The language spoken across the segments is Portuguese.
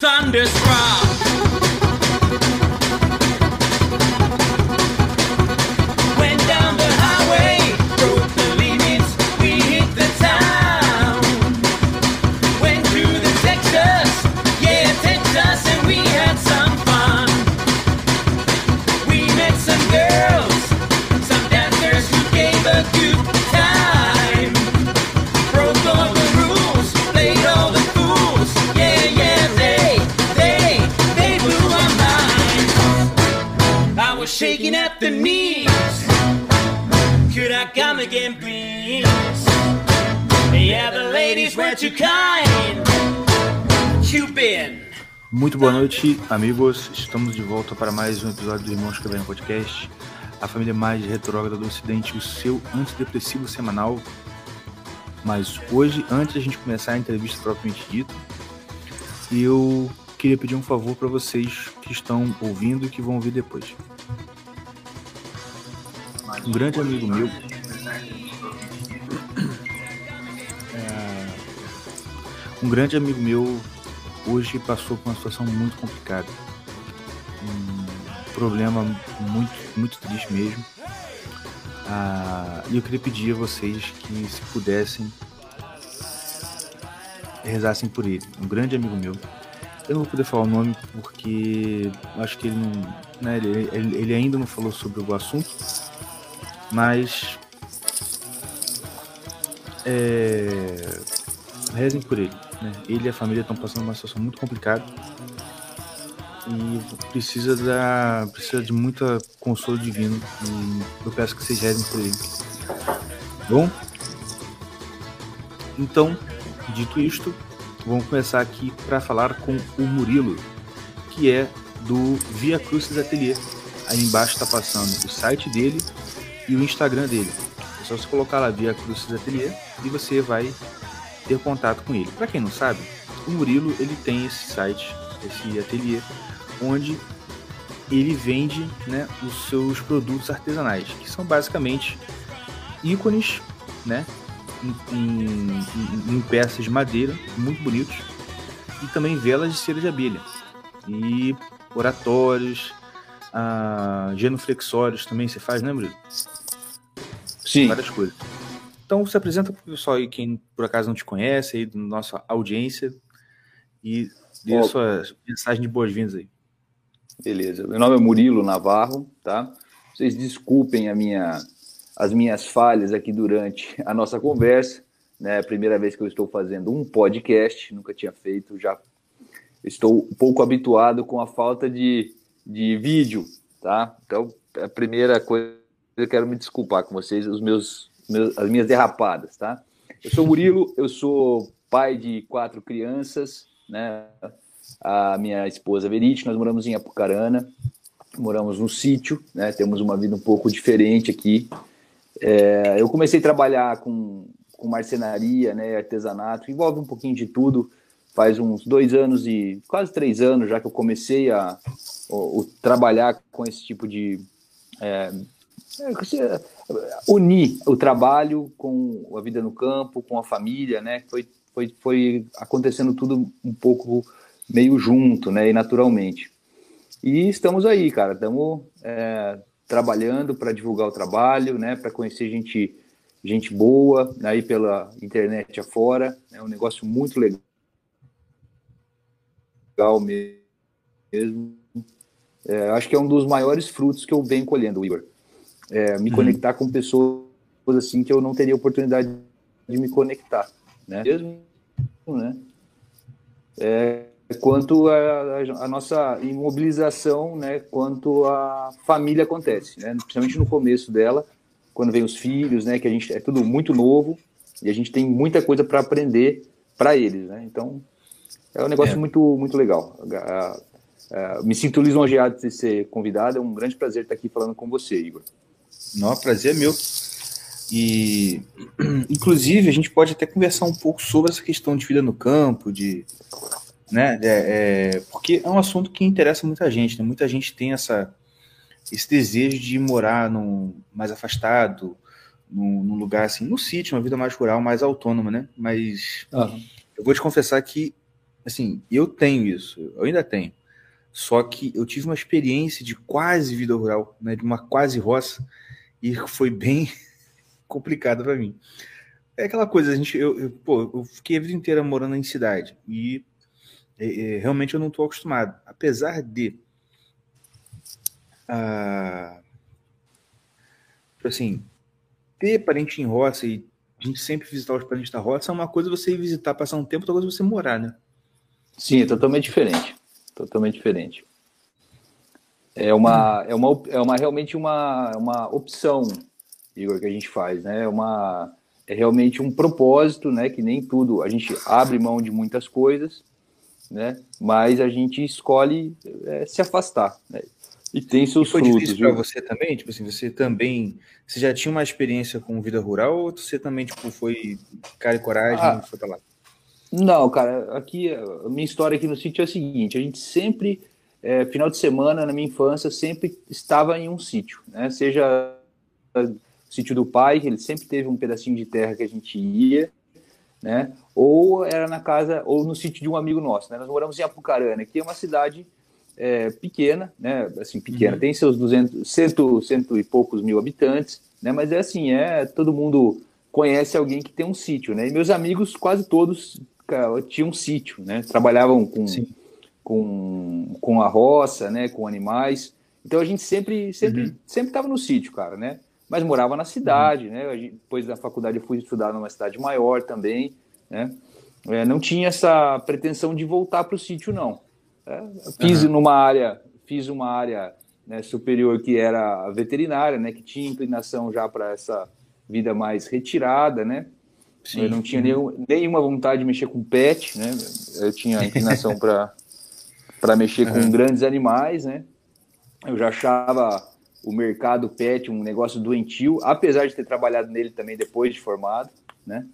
Thunderstruck. Yeah, the ladies were too kind. Cupid. Muito boa noite, amigos. Estamos de volta para mais um episódio do Irmãos Caverna Podcast, a família mais retrógrada do Ocidente, o seu antidepressivo semanal. Mas hoje, antes da gente começar a entrevista propriamente dita, eu queria pedir um favor para vocês que estão ouvindo e que vão ouvir depois. Um grande amigo meu. É, um grande amigo meu hoje passou por uma situação muito complicada. Um problema muito, muito triste mesmo. Ah, e eu queria pedir a vocês que, se pudessem, rezassem por ele. Um grande amigo meu. Eu não vou poder falar o nome porque acho que ele não. Né, ele- ele ainda não falou sobre o assunto. Mas. É, rezem por ele. Né? Ele e a família estão passando uma situação muito complicada e precisa da precisa de muita consolo divino e eu peço que vocês rezem por ele. Bom, então dito isto, vamos começar aqui para falar com o Murilo, que é do Via Crucis Atelier. Aí embaixo está passando o site dele e o Instagram dele. É só você colocar lá Via Crucis Atelier e você vai ter contato com ele. Para quem não sabe, o Murilo ele tem esse site, esse ateliê, onde ele vende né, os seus produtos artesanais, que são basicamente ícones, né, em, em- em- peças de madeira muito bonitos e também velas de cera de abelha e oratórios, ah, genuflexórios também você faz, né, Murilo? Sim. várias coisas. Então se apresenta para o pessoal aí, quem por acaso não te conhece, aí, da nossa audiência, e dê a sua mensagem de boas-vindas aí. Beleza. Meu nome é Murilo Navarro, tá? Vocês desculpem a minha, as minhas falhas aqui durante a nossa conversa, né? É a primeira vez que eu estou fazendo um podcast, nunca tinha feito, já estou um pouco habituado com a falta de, de vídeo, tá? Então, a primeira coisa eu quero me desculpar com vocês, os meus, meus as minhas derrapadas, tá? Eu sou Murilo, eu sou pai de quatro crianças, né? a minha esposa Verite, nós moramos em Apucarana, moramos no sítio, né? Temos uma vida um pouco diferente aqui. É, eu comecei a trabalhar com, com marcenaria, né? Artesanato, envolve um pouquinho de tudo. Faz uns dois anos e quase três anos já que eu comecei a, o- o trabalhar com esse tipo de é, unir o trabalho com a vida no campo, com a família, né? Foi, foi, foi acontecendo tudo um pouco meio junto, né? E naturalmente. E estamos aí, cara. Estamos é, trabalhando para divulgar o trabalho, né? Para conhecer gente, gente boa aí pela internet afora. É um negócio muito legal mesmo. É, acho que é um dos maiores frutos que eu venho colhendo, Igor. É, me Uhum. conectar com pessoas assim que eu não teria oportunidade de me conectar, né? Mesmo, né? É, quanto a, a nossa imobilização, né? Quanto a família acontece, né? Principalmente no começo dela, quando vem os filhos, né? Que a gente é tudo muito novo e a gente tem muita coisa para aprender para eles, né? Então é um negócio É. muito muito legal. Me sinto lisonjeado de ser convidado. É um grande prazer estar aqui falando com você, Igor. Não, prazer é meu. E, inclusive, a gente pode até conversar um pouco sobre essa questão de vida no campo, de, né, é, é, porque é um assunto que interessa muita gente, né? Muita gente tem essa, esse desejo de morar num, mais afastado, num, num lugar assim, no sítio, uma vida mais rural, mais autônoma, né? Mas eu vou te confessar que assim, eu tenho isso, eu ainda tenho. Só que eu tive uma experiência de quase vida rural, né, de uma quase roça, e foi bem complicado para mim. É aquela coisa, a gente, eu, eu, pô, eu fiquei a vida inteira morando em cidade e é, é, realmente eu não estou acostumado. Apesar de, ah, assim, ter parente em roça e a gente sempre visitar os parentes da roça é uma coisa você ir visitar, passar um tempo, outra coisa você morar, né? Sim, é totalmente diferente. Totalmente diferente. É uma, é uma, é uma realmente uma, uma opção, Igor, que a gente faz, né? É uma é realmente um propósito, né? Que nem tudo a gente abre mão de muitas coisas, né? Mas a gente escolhe é, se afastar, né? E tem seus e foi frutos. difícil para você também? Tipo assim, você também. Você já tinha uma experiência com vida rural ou você também, tipo, foi cara e coragem ah, foi pra lá? Não, cara, aqui a minha história aqui no sítio é a seguinte: a gente sempre, é, final de semana, na minha infância, sempre estava em um sítio, né? Seja o sítio do pai, que ele sempre teve um pedacinho de terra que a gente ia, né? Ou era na casa, ou no sítio de um amigo nosso, né? Nós moramos em Apucarana, que é uma cidade é, pequena, né? Assim, pequena, uhum. tem seus 200, cento, cento e poucos mil habitantes, né? Mas é assim, é todo mundo conhece alguém que tem um sítio, né? E meus amigos quase todos cara, tinham um sítio, né? Trabalhavam com, com, com a roça, né? Com animais. Então a gente sempre sempre uhum. sempre estava no sítio, cara, né? Mas morava na cidade, uhum. né? Depois da faculdade eu fui estudar numa cidade maior também, né? É, não tinha essa pretensão de voltar para o sítio, não. É, fiz uhum. numa área, fiz uma área né, superior que era veterinária, né, que tinha inclinação já para essa vida mais retirada, né? Sim. Eu não tinha nenhum, nenhuma vontade de mexer com pet, né? Eu tinha inclinação para mexer uhum. com grandes animais, né? Eu já achava o mercado pet um negócio doentio, apesar de ter trabalhado nele também depois de formado, né?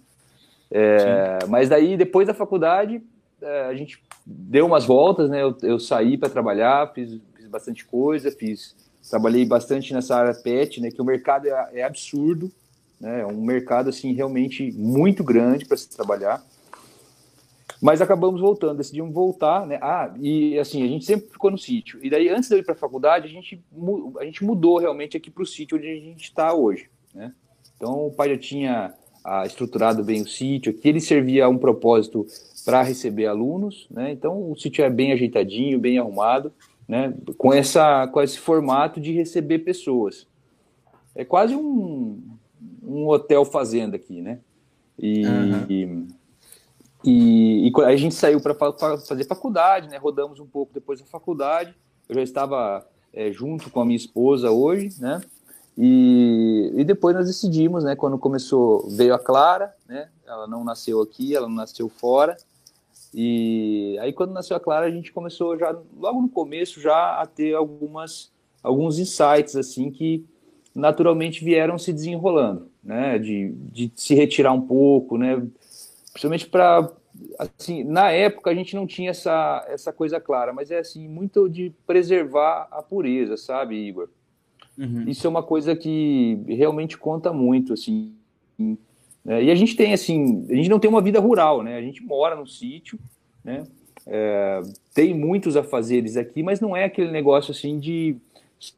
É, mas daí, depois da faculdade, é, a gente deu umas voltas, né? Eu, eu saí para trabalhar, fiz, fiz, bastante coisa, fiz, trabalhei bastante nessa área pet, né? Que o mercado é, é absurdo, né? É um mercado assim realmente muito grande para se trabalhar. Mas acabamos voltando, decidimos voltar, né? Ah, e assim, a gente sempre ficou no sítio. E daí, antes de eu ir para a faculdade, a gente, a gente mudou realmente aqui para o sítio onde a gente está hoje, né? Então, o pai já tinha ah, estruturado bem o sítio, aqui ele servia a um propósito para receber alunos, né? Então o sítio é bem ajeitadinho, bem arrumado, né? Com essa com esse formato de receber pessoas. É quase um, um hotel fazenda aqui, né? E, uhum. e, e, e, a gente saiu para fazer faculdade, né? Rodamos um pouco depois da faculdade. Eu já estava é, junto com a minha esposa hoje, né? E, e depois nós decidimos, né? Quando começou, veio a Clara, né? Ela não nasceu aqui, ela não nasceu fora. E aí quando nasceu a Clara, a gente começou já logo no começo já a ter algumas alguns insights assim que naturalmente vieram se desenrolando, né, de, de se retirar um pouco, né, principalmente para assim, na época a gente não tinha essa essa coisa clara, mas é assim muito de preservar a pureza, sabe, Igor? Uhum. Isso é uma coisa que realmente conta muito, assim, é, e a gente tem, assim, a gente não tem uma vida rural, né? A gente mora no sítio, né? É, tem muitos afazeres aqui, mas não é aquele negócio, assim, de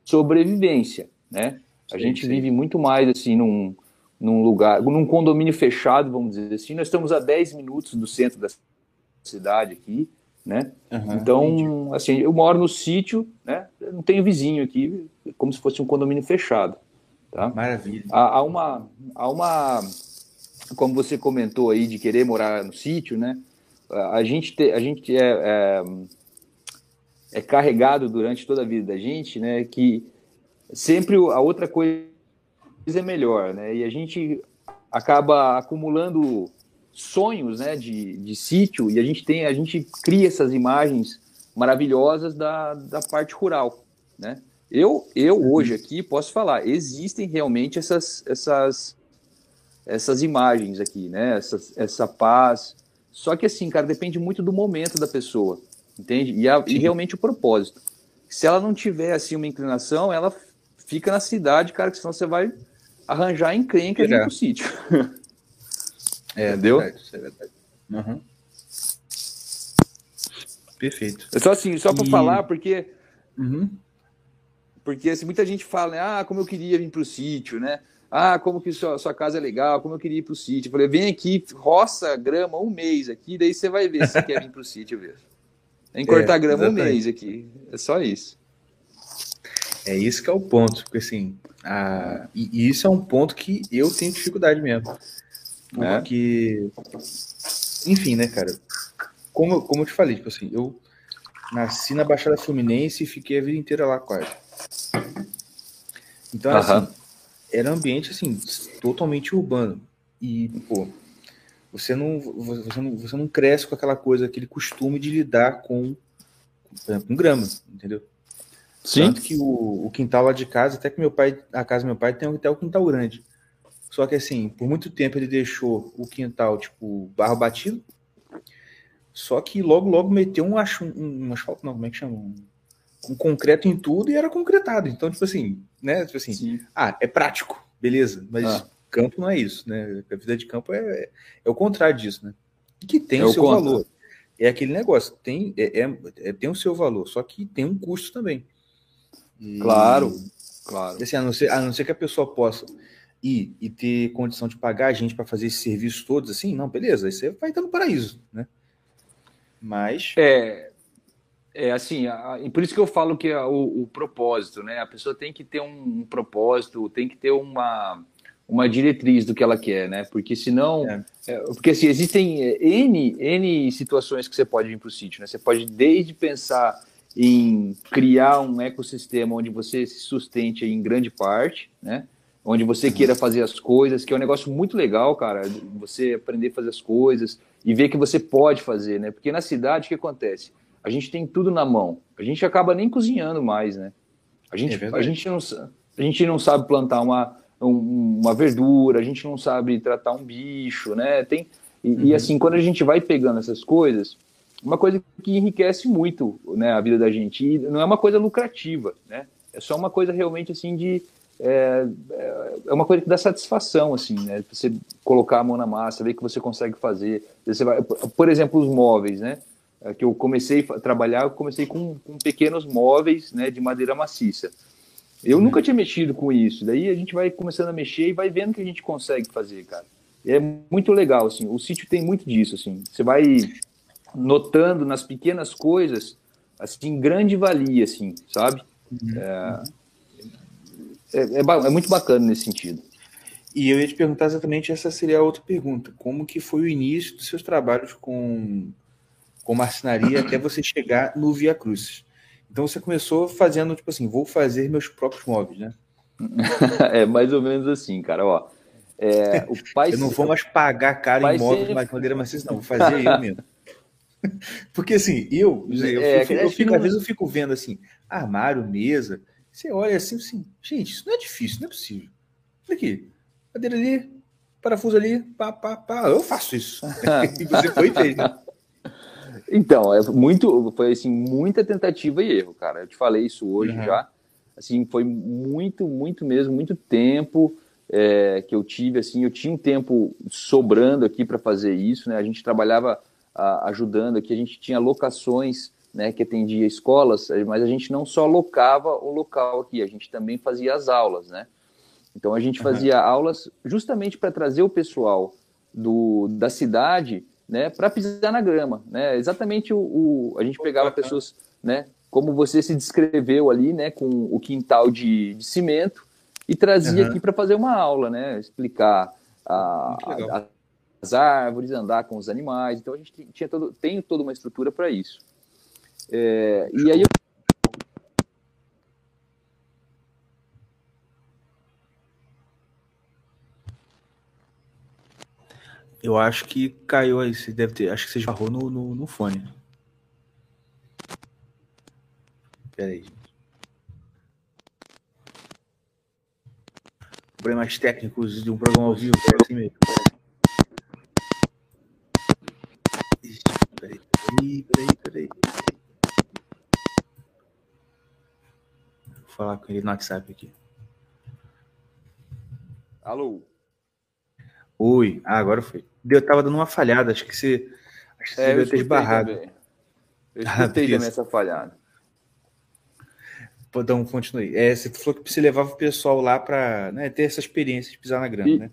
sobrevivência, né? A sim, gente sim. vive muito mais, assim, num, num lugar, num condomínio fechado, vamos dizer assim. Nós estamos a 10 minutos do centro da cidade aqui, né? Uhum, então, entendi. assim, eu moro no sítio, né? Eu não tenho vizinho aqui, como se fosse um condomínio fechado, tá? Maravilha. Há, há uma... Há uma como você comentou aí de querer morar no sítio, né? A gente, te, a gente é, é, é, carregado durante toda a vida da gente, né? Que sempre a outra coisa é melhor, né? E a gente acaba acumulando sonhos, né? De, de sítio e a gente tem, a gente cria essas imagens maravilhosas da, da parte rural, né? Eu, eu hoje aqui posso falar, existem realmente essas, essas essas imagens aqui, né? Essa, essa paz. Só que assim, cara, depende muito do momento da pessoa, entende? E, a, e realmente o propósito. Se ela não tiver assim uma inclinação, ela fica na cidade, cara, que senão você vai arranjar encrenca ali pro sítio. É, Entendeu? É verdade, é verdade. Uhum. Perfeito. É só assim, só para E- falar, porque Uhum. Porque assim, muita gente fala, né? Ah, como eu queria vir para o sítio, né? Ah, como que sua, sua casa é legal, como eu queria ir para o sítio. Eu falei, vem aqui, roça grama um mês aqui, daí você vai ver se você quer vir para o sítio ver. Tem que cortar É, grama um exatamente. mês aqui. É só isso. É isso que é o ponto, porque assim, a... e, isso é um ponto que eu tenho dificuldade mesmo. É? Porque, enfim, né, cara? Como, eu- como eu te falei, tipo assim, eu nasci na Baixada Fluminense e fiquei a vida inteira lá quase. Então, assim, era um ambiente assim, totalmente urbano. E, pô, você não, você não, você não cresce com aquela coisa, aquele costume de lidar com, por exemplo, com grama, entendeu? Tanto que o, o quintal lá de casa, até que meu pai, a casa do meu pai tem até o quintal grande. Só que assim, por muito tempo ele deixou o quintal, tipo, barro batido. Só que logo, logo meteu um, um, um asfalto, não, como é que chama? Um, um concreto em tudo e era concretado. Então, tipo assim, né? Tipo assim, Sim. ah, é prático, beleza, mas Ah. campo não é isso, né? A vida de campo é, é o contrário disso, né? Que tem É o seu valor. É aquele negócio, tem, é, é- é- tem o seu valor, só que tem um custo também. E- Claro, claro. Assim, a, não ser, a não ser que a pessoa possa ir e ter condição de pagar a gente para fazer esses serviços todos, assim, não, beleza, aí você vai estar no paraíso, né? Mas, É, é assim, a- a- e por isso que eu falo que é o, o propósito, né? A pessoa tem que ter um, um propósito, tem que ter uma, uma diretriz do que ela quer, né? Porque senão. É. é, porque assim, existem é, N, N situações que você pode vir para o sítio, né? Você pode desde pensar em criar um ecossistema onde você se sustente em grande parte, né? Onde você queira fazer as coisas, que é um negócio muito legal, cara. Você aprender a fazer as coisas e ver que você pode fazer, né? Porque na cidade, o que acontece? A gente tem tudo na mão. A gente acaba nem cozinhando mais, né? A gente, É a gente, não, a gente não sabe plantar uma, um- uma verdura, a gente não sabe tratar um bicho, né? Tem, e, e, Uhum. assim, quando a gente vai pegando essas coisas, uma coisa que enriquece muito né, a vida da gente. E não é uma coisa lucrativa, né? É só uma coisa realmente assim de. É, é- é uma coisa que dá satisfação, assim, né? Você colocar a mão na massa, ver que você consegue fazer. Você vai, por exemplo, os móveis, né? É, Que eu comecei a trabalhar, eu comecei com, com pequenos móveis, né, de madeira maciça. Eu nunca tinha mexido com isso. Daí a gente vai começando a mexer e vai vendo que a gente consegue fazer, cara. É muito legal, assim. O sítio tem muito disso, assim. Você vai notando nas pequenas coisas, assim, grande valia, assim, sabe? É, é, é ba- é muito bacana nesse sentido. e eu ia te perguntar exatamente essa seria a outra pergunta. Como que foi o início dos seus trabalhos com, com marcenaria até você chegar no Via Cruz? Então você começou fazendo, tipo assim, vou fazer meus próprios móveis, né? é mais ou menos assim, cara, ó. É, o pai Eu não vou mais pagar caro Vai em móveis de madeira maciça, não. Vou fazer eu mesmo. Porque assim, eu, eu, É, fico, eu fico- às vezes eu fico vendo assim, armário, mesa. Você olha assim, assim, gente, isso não é difícil, não é possível. Olha aqui, madeira ali, parafuso ali, pá, pá, pá. Eu faço isso. e você foi e fez, né? Então, é muito, foi assim, muita tentativa e erro, cara. Eu te falei isso hoje Uhum. já. Assim, foi muito, muito mesmo, muito tempo é, que eu tive, assim, eu tinha um tempo sobrando aqui para fazer isso, né? A gente trabalhava ah, ajudando aqui, a gente tinha locações, né, que atendia escolas, mas a gente não só locava o local aqui, a gente também fazia as aulas, né? Então a gente Uhum. fazia aulas justamente para trazer o pessoal do, da cidade, né, para pisar na grama, né? Exatamente o, o- a gente pegava pessoas, né, como você se descreveu ali, né, com o quintal de, de cimento e trazia Uhum. aqui para fazer uma aula, né, explicar a- a- as árvores, andar com os animais. Então a gente tinha todo, tem toda uma estrutura para isso. É, e aí eu Eu acho que caiu aí, você deve ter, acho que você esbarrou no, no, no fone. Pera aí, gente. Problemas técnicos de um programa ao vivo, é assim mesmo. Peraí, peraí, peraí. Vou falar com ele no WhatsApp aqui. Alô? Oi, ah, agora foi. Eu tava dando uma falhada, acho que você, acho que você É, deve ter esbarrado. também. Eu Ah, escutei também essa falhada. Então, continue. É, você falou que você levava o pessoal lá para né, ter essa experiência de pisar na grama, E- né?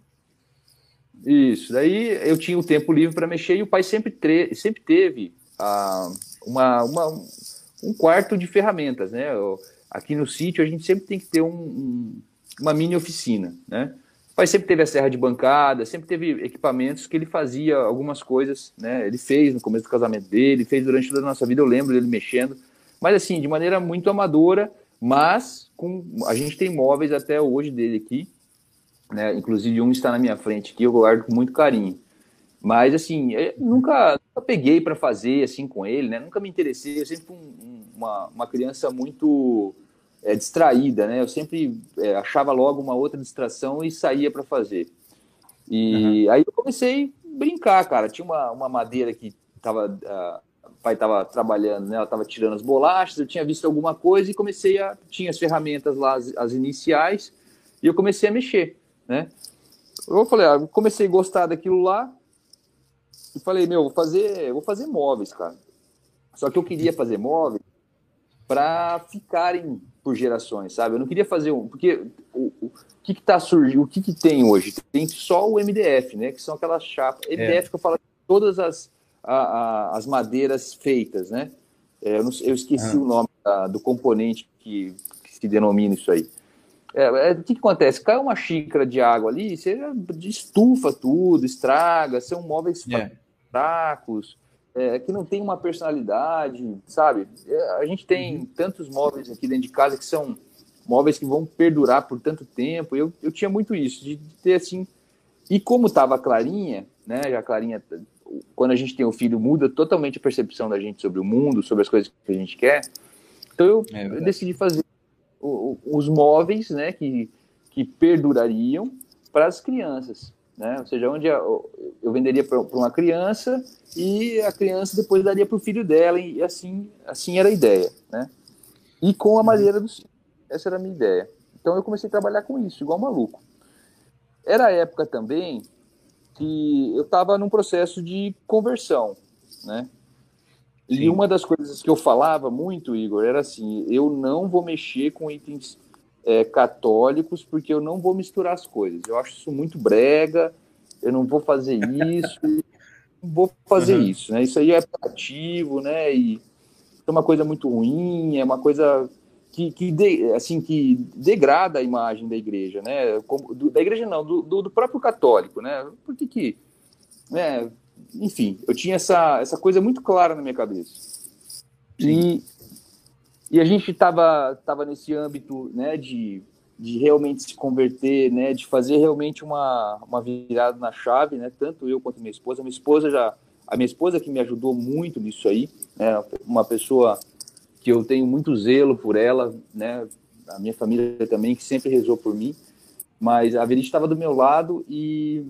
Isso, daí eu tinha o tempo livre para mexer e o pai sempre, sempre teve ah, uma, uma- um quarto de ferramentas, né? Aqui no sítio a gente sempre tem que ter um- um- uma mini oficina, né? O pai sempre teve a serra de bancada, sempre teve equipamentos que ele fazia algumas coisas, né? Ele fez no começo do casamento dele, fez durante toda a nossa vida, eu lembro dele mexendo, mas assim, de maneira muito amadora, mas com a gente tem móveis até hoje dele aqui, né? Inclusive um está na minha frente aqui, eu guardo com muito carinho. Mas assim, eu nunca, peguei para fazer assim com ele, né? Nunca me interessei. Eu sempre fui um- um- uma, uma criança muito é, distraída, né? Eu sempre é, achava logo uma outra distração e saía para fazer. E aí eu comecei a brincar, cara. Tinha uma, uma madeira que tava, o pai estava trabalhando, né? Ela estava tirando as bolachas. Eu tinha visto alguma coisa e comecei a tinha as ferramentas lá, as, as iniciais, e eu comecei a mexer, né? Eu falei, ah, comecei a gostar daquilo lá e falei, meu, vou fazer, vou fazer móveis, cara. Só que eu queria fazer móveis para ficarem por gerações, sabe? Eu não queria fazer um, porque o, o que que tá surgindo, o que que tem hoje? Tem só o MDF, né? Que são aquelas chapas. MDF que eu falo todas as a- a- as madeiras feitas, né? É, eu, não eu esqueci Ah. o nome da- do componente que, que se denomina isso aí. É, é, o que, que acontece? Cai uma xícara de água ali, você estufa tudo, estraga, são móveis É. fracos, é, que não tem uma personalidade, sabe? É, a gente tem tantos móveis aqui dentro de casa que são móveis que vão perdurar por tanto tempo. Eu, eu tinha muito isso, de, de ter assim. E como tava a Clarinha, né? Já a Clarinha, quando a gente tem um filho, muda totalmente a percepção da gente sobre o mundo, sobre as coisas que a gente quer. Então eu, É eu decidi fazer o- o- os móveis, né? Que, que perdurariam para as crianças. Né? Ou seja, onde eu venderia para uma criança e a criança depois daria para o filho dela e assim assim era a ideia, né? E com a madeira do sítio. Essa era a minha ideia. Então eu comecei a trabalhar com isso, igual maluco. Era a época também que eu estava num processo de conversão, né? E Sim. uma das coisas que eu falava muito, Igor, era assim: eu não vou mexer com itens é, católicos porque eu não vou misturar as coisas. Eu acho isso muito brega, eu não vou fazer isso, não vou fazer Uhum. isso, né? Isso aí é apelativo, né? E é uma coisa muito ruim, é uma coisa que, que de- assim que degrada a imagem da igreja, né? Como- do- da igreja não, do, do- do próprio católico, né? Por que que, né? Enfim, eu tinha essa essa coisa muito clara na minha cabeça. E e a gente estava tava nesse âmbito, né? De de realmente se converter, né? De fazer realmente uma uma virada na chave, né? Tanto eu quanto minha esposa. Minha esposa já a minha esposa que me ajudou muito nisso aí, né? Uma pessoa que eu tenho muito zelo por ela, né? A minha família também que sempre rezou por mim, mas a Verite estava do meu lado e,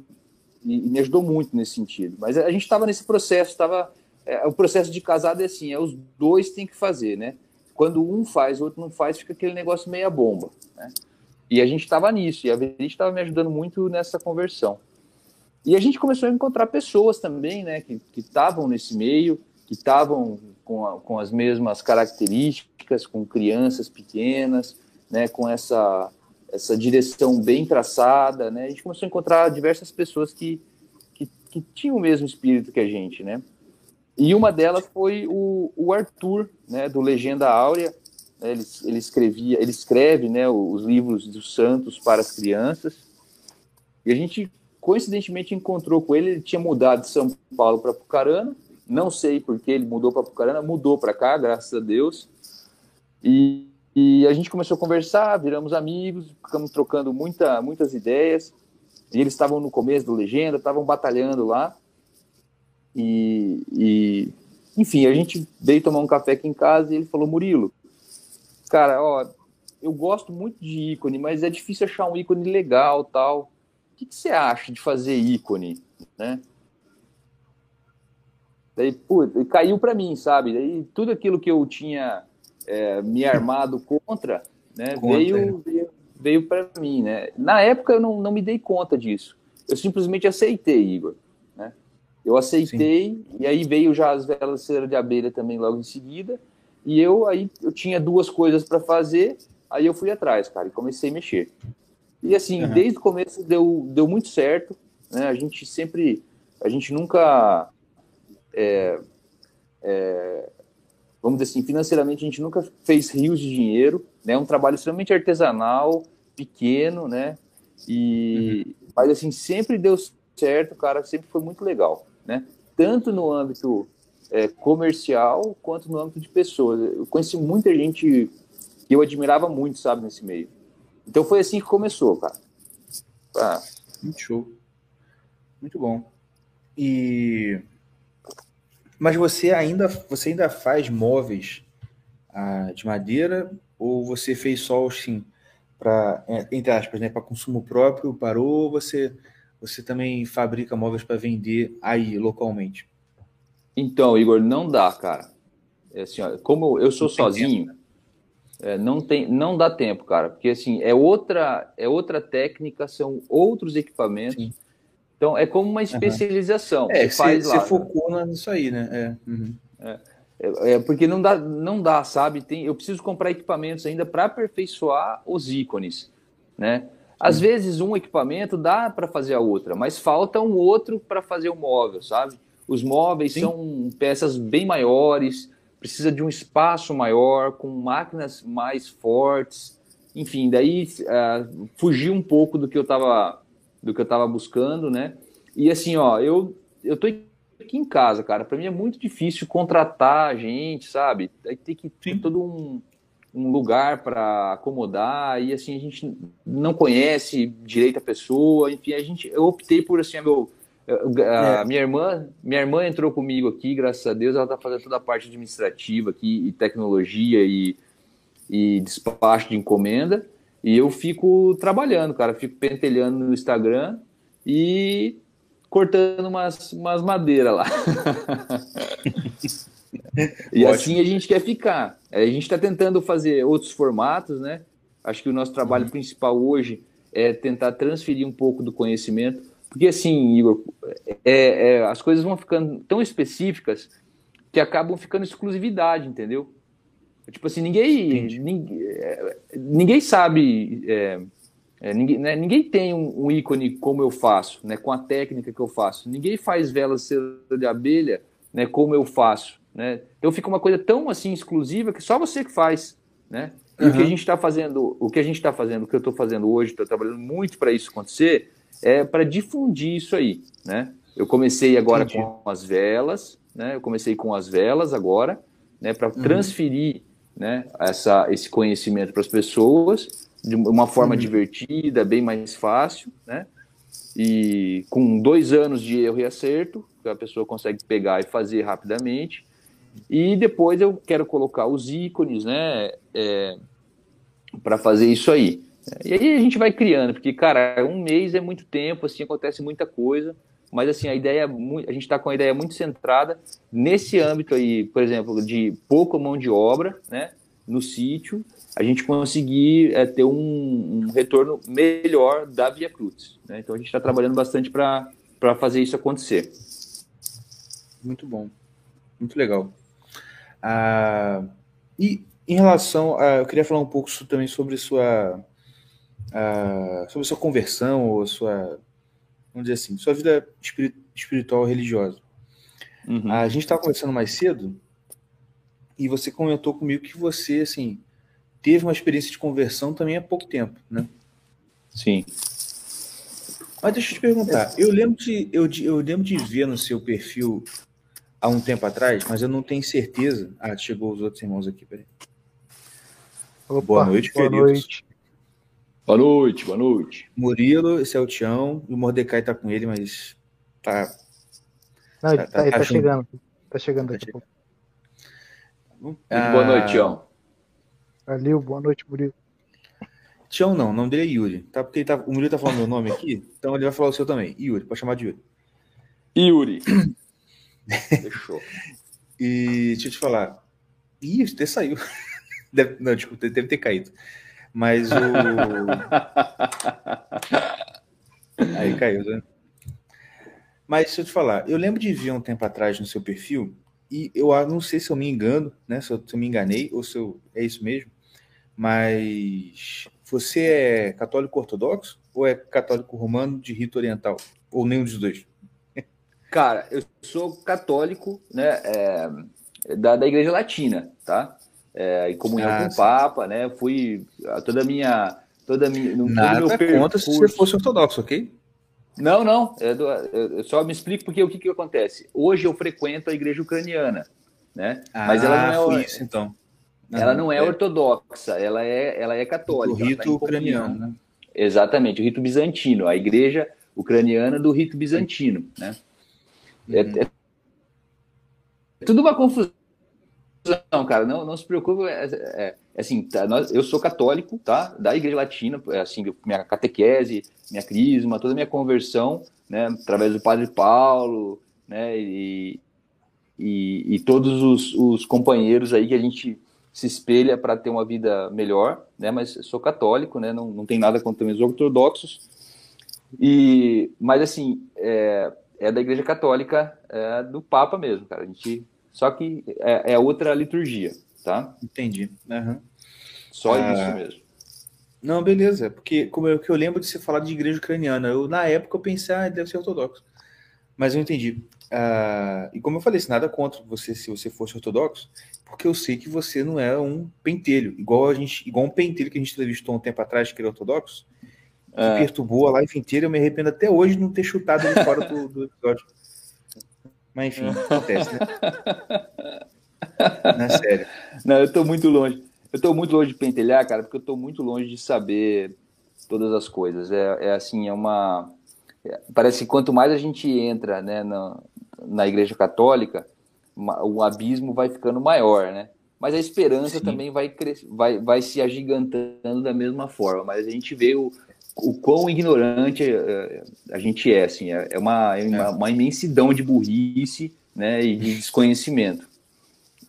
e, e me ajudou muito nesse sentido. Mas a gente estava nesse processo, estava é, o processo de casado é assim, é os dois têm que fazer, né? Quando um faz, o outro não faz, fica aquele negócio meia bomba, né? E a gente estava nisso, e a Verite estava me ajudando muito nessa conversão. E a gente começou a encontrar pessoas também, né, que estavam nesse meio, que estavam com, com as mesmas características, com crianças pequenas, né, com essa, essa direção bem traçada, né, a gente começou a encontrar diversas pessoas que, que, que tinham o mesmo espírito que a gente, né, e uma delas foi o, o Arthur, né, do Legenda Áurea, né, ele, ele escrevia, ele escreve, né, os livros dos santos para as crianças, e a gente coincidentemente encontrou com ele, ele tinha mudado de São Paulo para Pucarana, não sei por que ele mudou para Pucarana, mudou para cá, graças a Deus. E, e a gente começou a conversar, viramos amigos, ficamos trocando muita, muitas ideias. E eles estavam no começo do Legenda, estavam batalhando lá. E, e, enfim, a gente veio tomar um café aqui em casa e ele falou: Murilo, cara, ó, eu gosto muito de ícone, mas é difícil achar um ícone legal tal. O que, que você acha de fazer ícone, né? Daí, pô, caiu para mim, sabe? Daí tudo aquilo que eu tinha é, me armado contra, né, Contra, veio, veio, veio para mim, né? Na época eu não, não me dei conta disso. Eu simplesmente aceitei, Igor? Eu aceitei, Sim. e aí veio já as velas de cera de abelha também logo em seguida. E eu aí eu tinha duas coisas para fazer, aí eu fui atrás, cara, e comecei a mexer. E assim, uhum. desde o começo deu, deu muito certo, né? A gente sempre, a gente nunca, é, é, vamos dizer assim, financeiramente a gente nunca fez rios de dinheiro, né? É um trabalho extremamente artesanal, pequeno, né? E, uhum. mas assim, sempre deu certo, cara, sempre foi muito legal, né? Tanto no âmbito é, comercial quanto no âmbito de pessoas. Eu conheci muita gente que eu admirava muito, sabe, nesse meio. Então foi assim que começou, cara. Ah. Muito show. Muito bom. E mas você ainda você ainda faz móveis ah, de madeira ou você fez só assim para é, entre aspas, né, para consumo próprio, parou, você você também fabrica móveis para vender aí localmente? Então, Igor, não dá, cara. É assim, ó, como eu sou sozinho, é, não tem, não dá tempo, cara, porque assim é outra, é outra técnica, são outros equipamentos. Sim. Então é como uma especialização. Uhum. É, você, você focou nisso aí, né? É. Uhum. É, é, é, porque não dá, não dá, sabe? Tem, eu preciso comprar equipamentos ainda para aperfeiçoar os ícones, né? Às vezes um equipamento dá para fazer a outra, mas falta um outro para fazer o móvel, sabe? Os móveis Sim. são peças bem maiores, precisa de um espaço maior, com máquinas mais fortes. Enfim, daí uh, fugi um pouco do que eu estava do que eu estava buscando, né? E assim, ó, eu eu tô aqui em casa, cara. Para mim é muito difícil contratar gente, sabe? Aí tem que ter todo um, um lugar para acomodar e assim a gente não conhece direito a pessoa. Enfim, a gente eu optei por assim, meu a é. minha irmã, minha irmã entrou comigo aqui, graças a Deus, ela está fazendo toda a parte administrativa aqui, e tecnologia e, e despacho de encomenda. E eu fico trabalhando, cara, fico pentelhando no Instagram e cortando umas, umas madeiras lá. e Ótimo. assim a gente quer ficar. A gente está tentando fazer outros formatos, né? Acho que o nosso trabalho uhum. principal hoje é tentar transferir um pouco do conhecimento porque assim, Igor, é, é, as coisas vão ficando tão específicas que acabam ficando exclusividade, entendeu? Tipo assim, ninguém, ninguém, é, ninguém sabe, é, é, ninguém, né, ninguém tem um, um, ícone como eu faço, né, com a técnica que eu faço. Ninguém faz velas de abelha, né, como eu faço, né? Então fica uma coisa tão assim exclusiva que só você que faz, né? Uhum. o que a gente está fazendo, o que a gente está fazendo, o que eu estou fazendo hoje, estou trabalhando muito para isso acontecer, é para difundir isso aí, né? Eu comecei agora Entendi. com as velas, né? Eu comecei com as velas agora, né? Para uhum. transferir, né? Essa, esse conhecimento para as pessoas de uma forma uhum. divertida, bem mais fácil, né? E com dois anos de erro e acerto, a pessoa consegue pegar e fazer rapidamente. E depois eu quero colocar os ícones, né? É, para fazer isso aí. E aí a gente vai criando, porque, cara, um mês é muito tempo, assim, acontece muita coisa, mas, assim, a ideia, a gente está com a ideia muito centrada nesse âmbito aí, por exemplo, de pouca mão de obra, né, no sítio, a gente conseguir é, ter um, um, retorno melhor da Via Cruz. Né? Então, a gente está trabalhando bastante para fazer isso acontecer. Muito bom, muito legal. Ah, e em relação a, eu queria falar um pouco também sobre sua sobre a sua conversão ou sua, vamos dizer assim, sua vida espiritual religiosa. Uhum. A gente estava conversando mais cedo e você comentou comigo que você, assim, teve uma experiência de conversão também há pouco tempo, né? Sim. Mas deixa eu te perguntar, eu lembro de, eu, eu lembro de ver no seu perfil há um tempo atrás, mas eu não tenho certeza. Ah, chegou os outros irmãos aqui, peraí. Opa, boa noite, boa queridos. Noite. Boa noite, boa noite. Murilo, esse é o Tião, e o Mordecai tá com ele, mas tá. Não, tá, tá, tá, tá chegando. Tá chegando daqui a pouco. Ah, boa noite, Tião. Valeu, boa noite, Murilo. Tião não, o nome dele é Yuri, tá? Porque tá, o Murilo tá falando meu nome aqui, então ele vai falar o seu também. Yuri, pode chamar de Yuri. Yuri. Fechou. e deixa eu te falar. Ih, até saiu. Deve, não, desculpa, deve ter caído. Mas o. Aí caiu, né? Mas se eu te falar, eu lembro de ver um tempo atrás no seu perfil, e eu não sei se eu me engano, né? Se eu, se eu me enganei, ou se eu, é isso mesmo, mas você é católico ortodoxo ou é católico romano de rito oriental? Ou nenhum dos dois? Cara, eu sou católico, né? É, da, da Igreja Latina, tá? É, em comunhão ah, com o Papa, né? Fui toda a minha. Toda a minha no, Nada meu contra se você fosse ortodoxo, ok? Não, não. É eu só me explico porque o que, que acontece. Hoje eu frequento a igreja ucraniana, né? Ah, Mas ela não é foi isso, então. ela não é, é, ortodoxa, ela é, ela é católica. O rito tá ucraniano, né? Exatamente, o rito bizantino, a igreja ucraniana do rito bizantino, né? É, uhum. É, é, tudo uma confusão, cara. Não, não se preocupe. É, é, é assim, tá, nós, eu sou católico, tá? Da Igreja Latina, é assim, minha catequese, minha crisma, toda a minha conversão, né? Através do Padre Paulo, né? E, e, e todos os, os companheiros aí que a gente se espelha para ter uma vida melhor, né? Mas sou católico, né? Não, não tem nada contra os ortodoxos. E, mas assim, é, é da Igreja Católica, é do Papa mesmo, cara. A gente, só que é, é outra liturgia, tá? Entendi. Uhum. Só ah, isso mesmo. Não, beleza. Porque como eu, que eu lembro de você falar de igreja ucraniana, eu na época eu pensei, ah, deve ser ortodoxo. Mas eu entendi. Ah, e como eu falei, se nada contra você se você fosse ortodoxo, porque eu sei que você não é um pentelho, igual a gente, igual um pentelho que a gente entrevistou um tempo atrás que era ortodoxo, que é. perturbou a live inteira. Eu me arrependo até hoje de não ter chutado ele fora do, do episódio. Mas enfim, acontece, né? Não é sério. Não, eu tô muito longe. Eu tô muito longe de pentelhar, cara, porque eu tô muito longe de saber todas as coisas. É, é assim, é uma. É, parece que quanto mais a gente entra né, na, na Igreja Católica, o abismo vai ficando maior, né? Mas a esperança Sim. também vai, vai, vai se agigantando da mesma forma. Mas a gente vê o, o quão ignorante é, é, a gente é, assim, é, é uma, é uma, uma, imensidão de burrice, né, e de desconhecimento.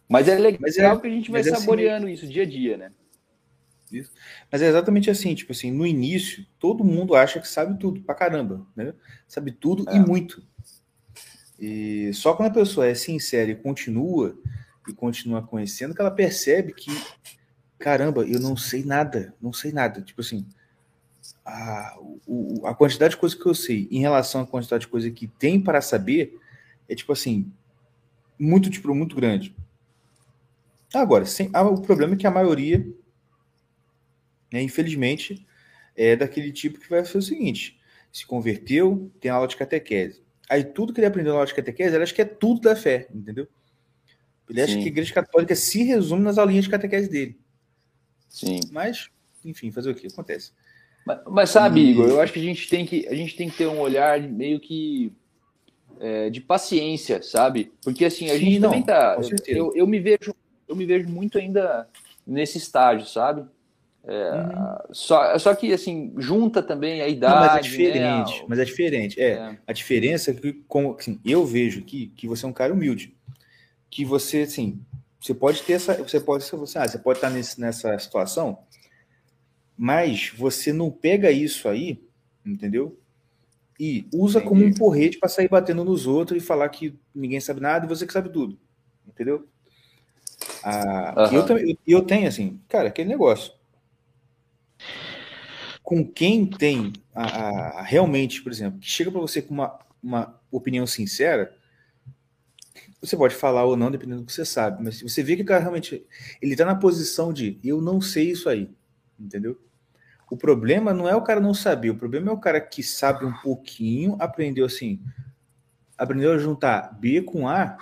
Mas é legal mas é, que a gente vai assim saboreando assim, isso dia a dia, né? Isso. Mas é exatamente assim, tipo assim, no início, todo mundo acha que sabe tudo pra caramba, né? Sabe tudo é. e muito. E só quando a pessoa é sincera e continua e continua conhecendo que ela percebe que caramba, eu não sei nada, não sei nada. Tipo assim, a, o, a quantidade de coisas que eu sei em relação à quantidade de coisa que tem para saber é tipo assim, muito tipo muito grande. Agora, sem, ah, o problema é que a maioria, né, infelizmente, é daquele tipo que vai fazer o seguinte: se converteu, tem aula de catequese. Aí tudo que ele aprendeu na aula de catequese, ele acha que é tudo da fé, entendeu? Ele acha Sim. que a igreja católica se resume nas aulinhas de catequese dele. Sim. Mas, enfim, fazer o que acontece. Mas, mas sabe, e... Igor, eu acho que a gente tem que, a gente tem que ter um olhar meio que é, de paciência, sabe? Porque assim, a Sim, gente não, também tá. Eu, eu, me vejo, eu me vejo muito ainda nesse estágio, sabe? É, uhum. só, só que assim, junta também a idade. Não, mas é diferente, né? mas é diferente. É, é. A diferença é que, como assim, eu vejo aqui que você é um cara humilde. Que você, assim, você pode ter essa. Você pode, você, ah, você pode estar nesse, nessa situação mas você não pega isso aí, entendeu? E usa Entendi. como um porrete para sair batendo nos outros e falar que ninguém sabe nada e você que sabe tudo. Entendeu? Ah, uhum. eu, eu tenho assim, cara, aquele negócio. Com quem tem a, a realmente, por exemplo, que chega para você com uma, uma opinião sincera, você pode falar ou não, dependendo do que você sabe, mas se você vê que o cara realmente ele está na posição de eu não sei isso aí, entendeu? O problema não é o cara não saber, o problema é o cara que sabe um pouquinho, aprendeu assim, aprendeu a juntar B com A,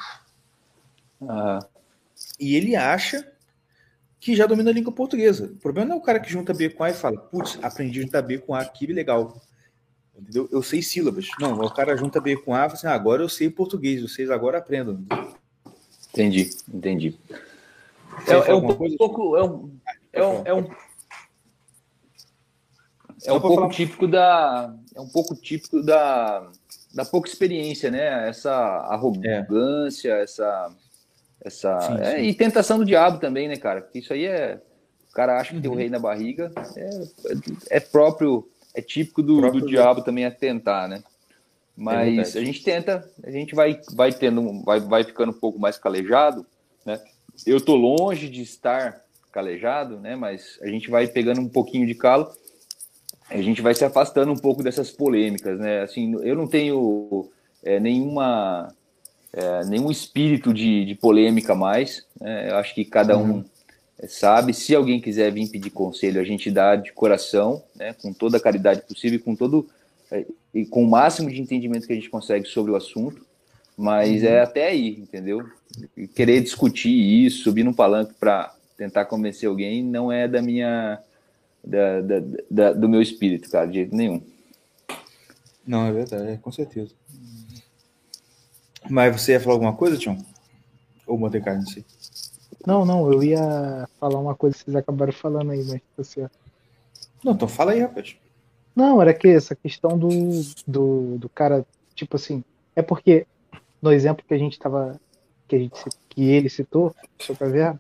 e ele acha que já domina a língua portuguesa. O problema não é o cara que junta B com A e fala, putz, aprendi a juntar B com A, que legal. Entendeu? Eu sei sílabas. Não, o cara junta B com A e fala assim, ah, agora eu sei português, vocês agora aprendam. Entendi, entendi. É, é, um pouco, é um, é um, é um é um pouco falar... típico da é um pouco típico da, da pouca experiência, né? Essa arrogância, é. essa essa sim, é, sim. e tentação do diabo também, né, cara? Porque isso aí é o cara acha que uhum. tem o rei na barriga, é, é próprio, é típico do, próprio do diabo também atentar, né? Mas É a gente tenta, a gente vai, vai tendo, vai, vai ficando um pouco mais calejado, né? Eu tô longe de estar calejado, né? Mas a gente vai pegando um pouquinho de calo, a gente vai se afastando um pouco dessas polêmicas, né? Assim, eu não tenho é, nenhuma é, nenhum espírito de, de polêmica mais. Né? Eu acho que cada um é, sabe. Se alguém quiser vir pedir conselho, a gente dá de coração, né? Com toda a caridade possível, com todo é, e com o máximo de entendimento que a gente consegue sobre o assunto. Mas é até aí, entendeu? E querer discutir isso, subir num palanque para tentar convencer alguém, não é da minha da, da, da- do meu espírito, cara, de jeito nenhum. Não, é verdade, é, com certeza. Mas você ia falar alguma coisa, Tião? Ou Mordecai, não sei. Não, não, eu ia falar uma coisa que vocês acabaram falando aí, mas tá certo. Não, então fala aí, rapaz. Não, era que essa questão do, do, do cara, tipo assim, é porque no exemplo que a gente tava, que a gente que ele citou, só pra ver,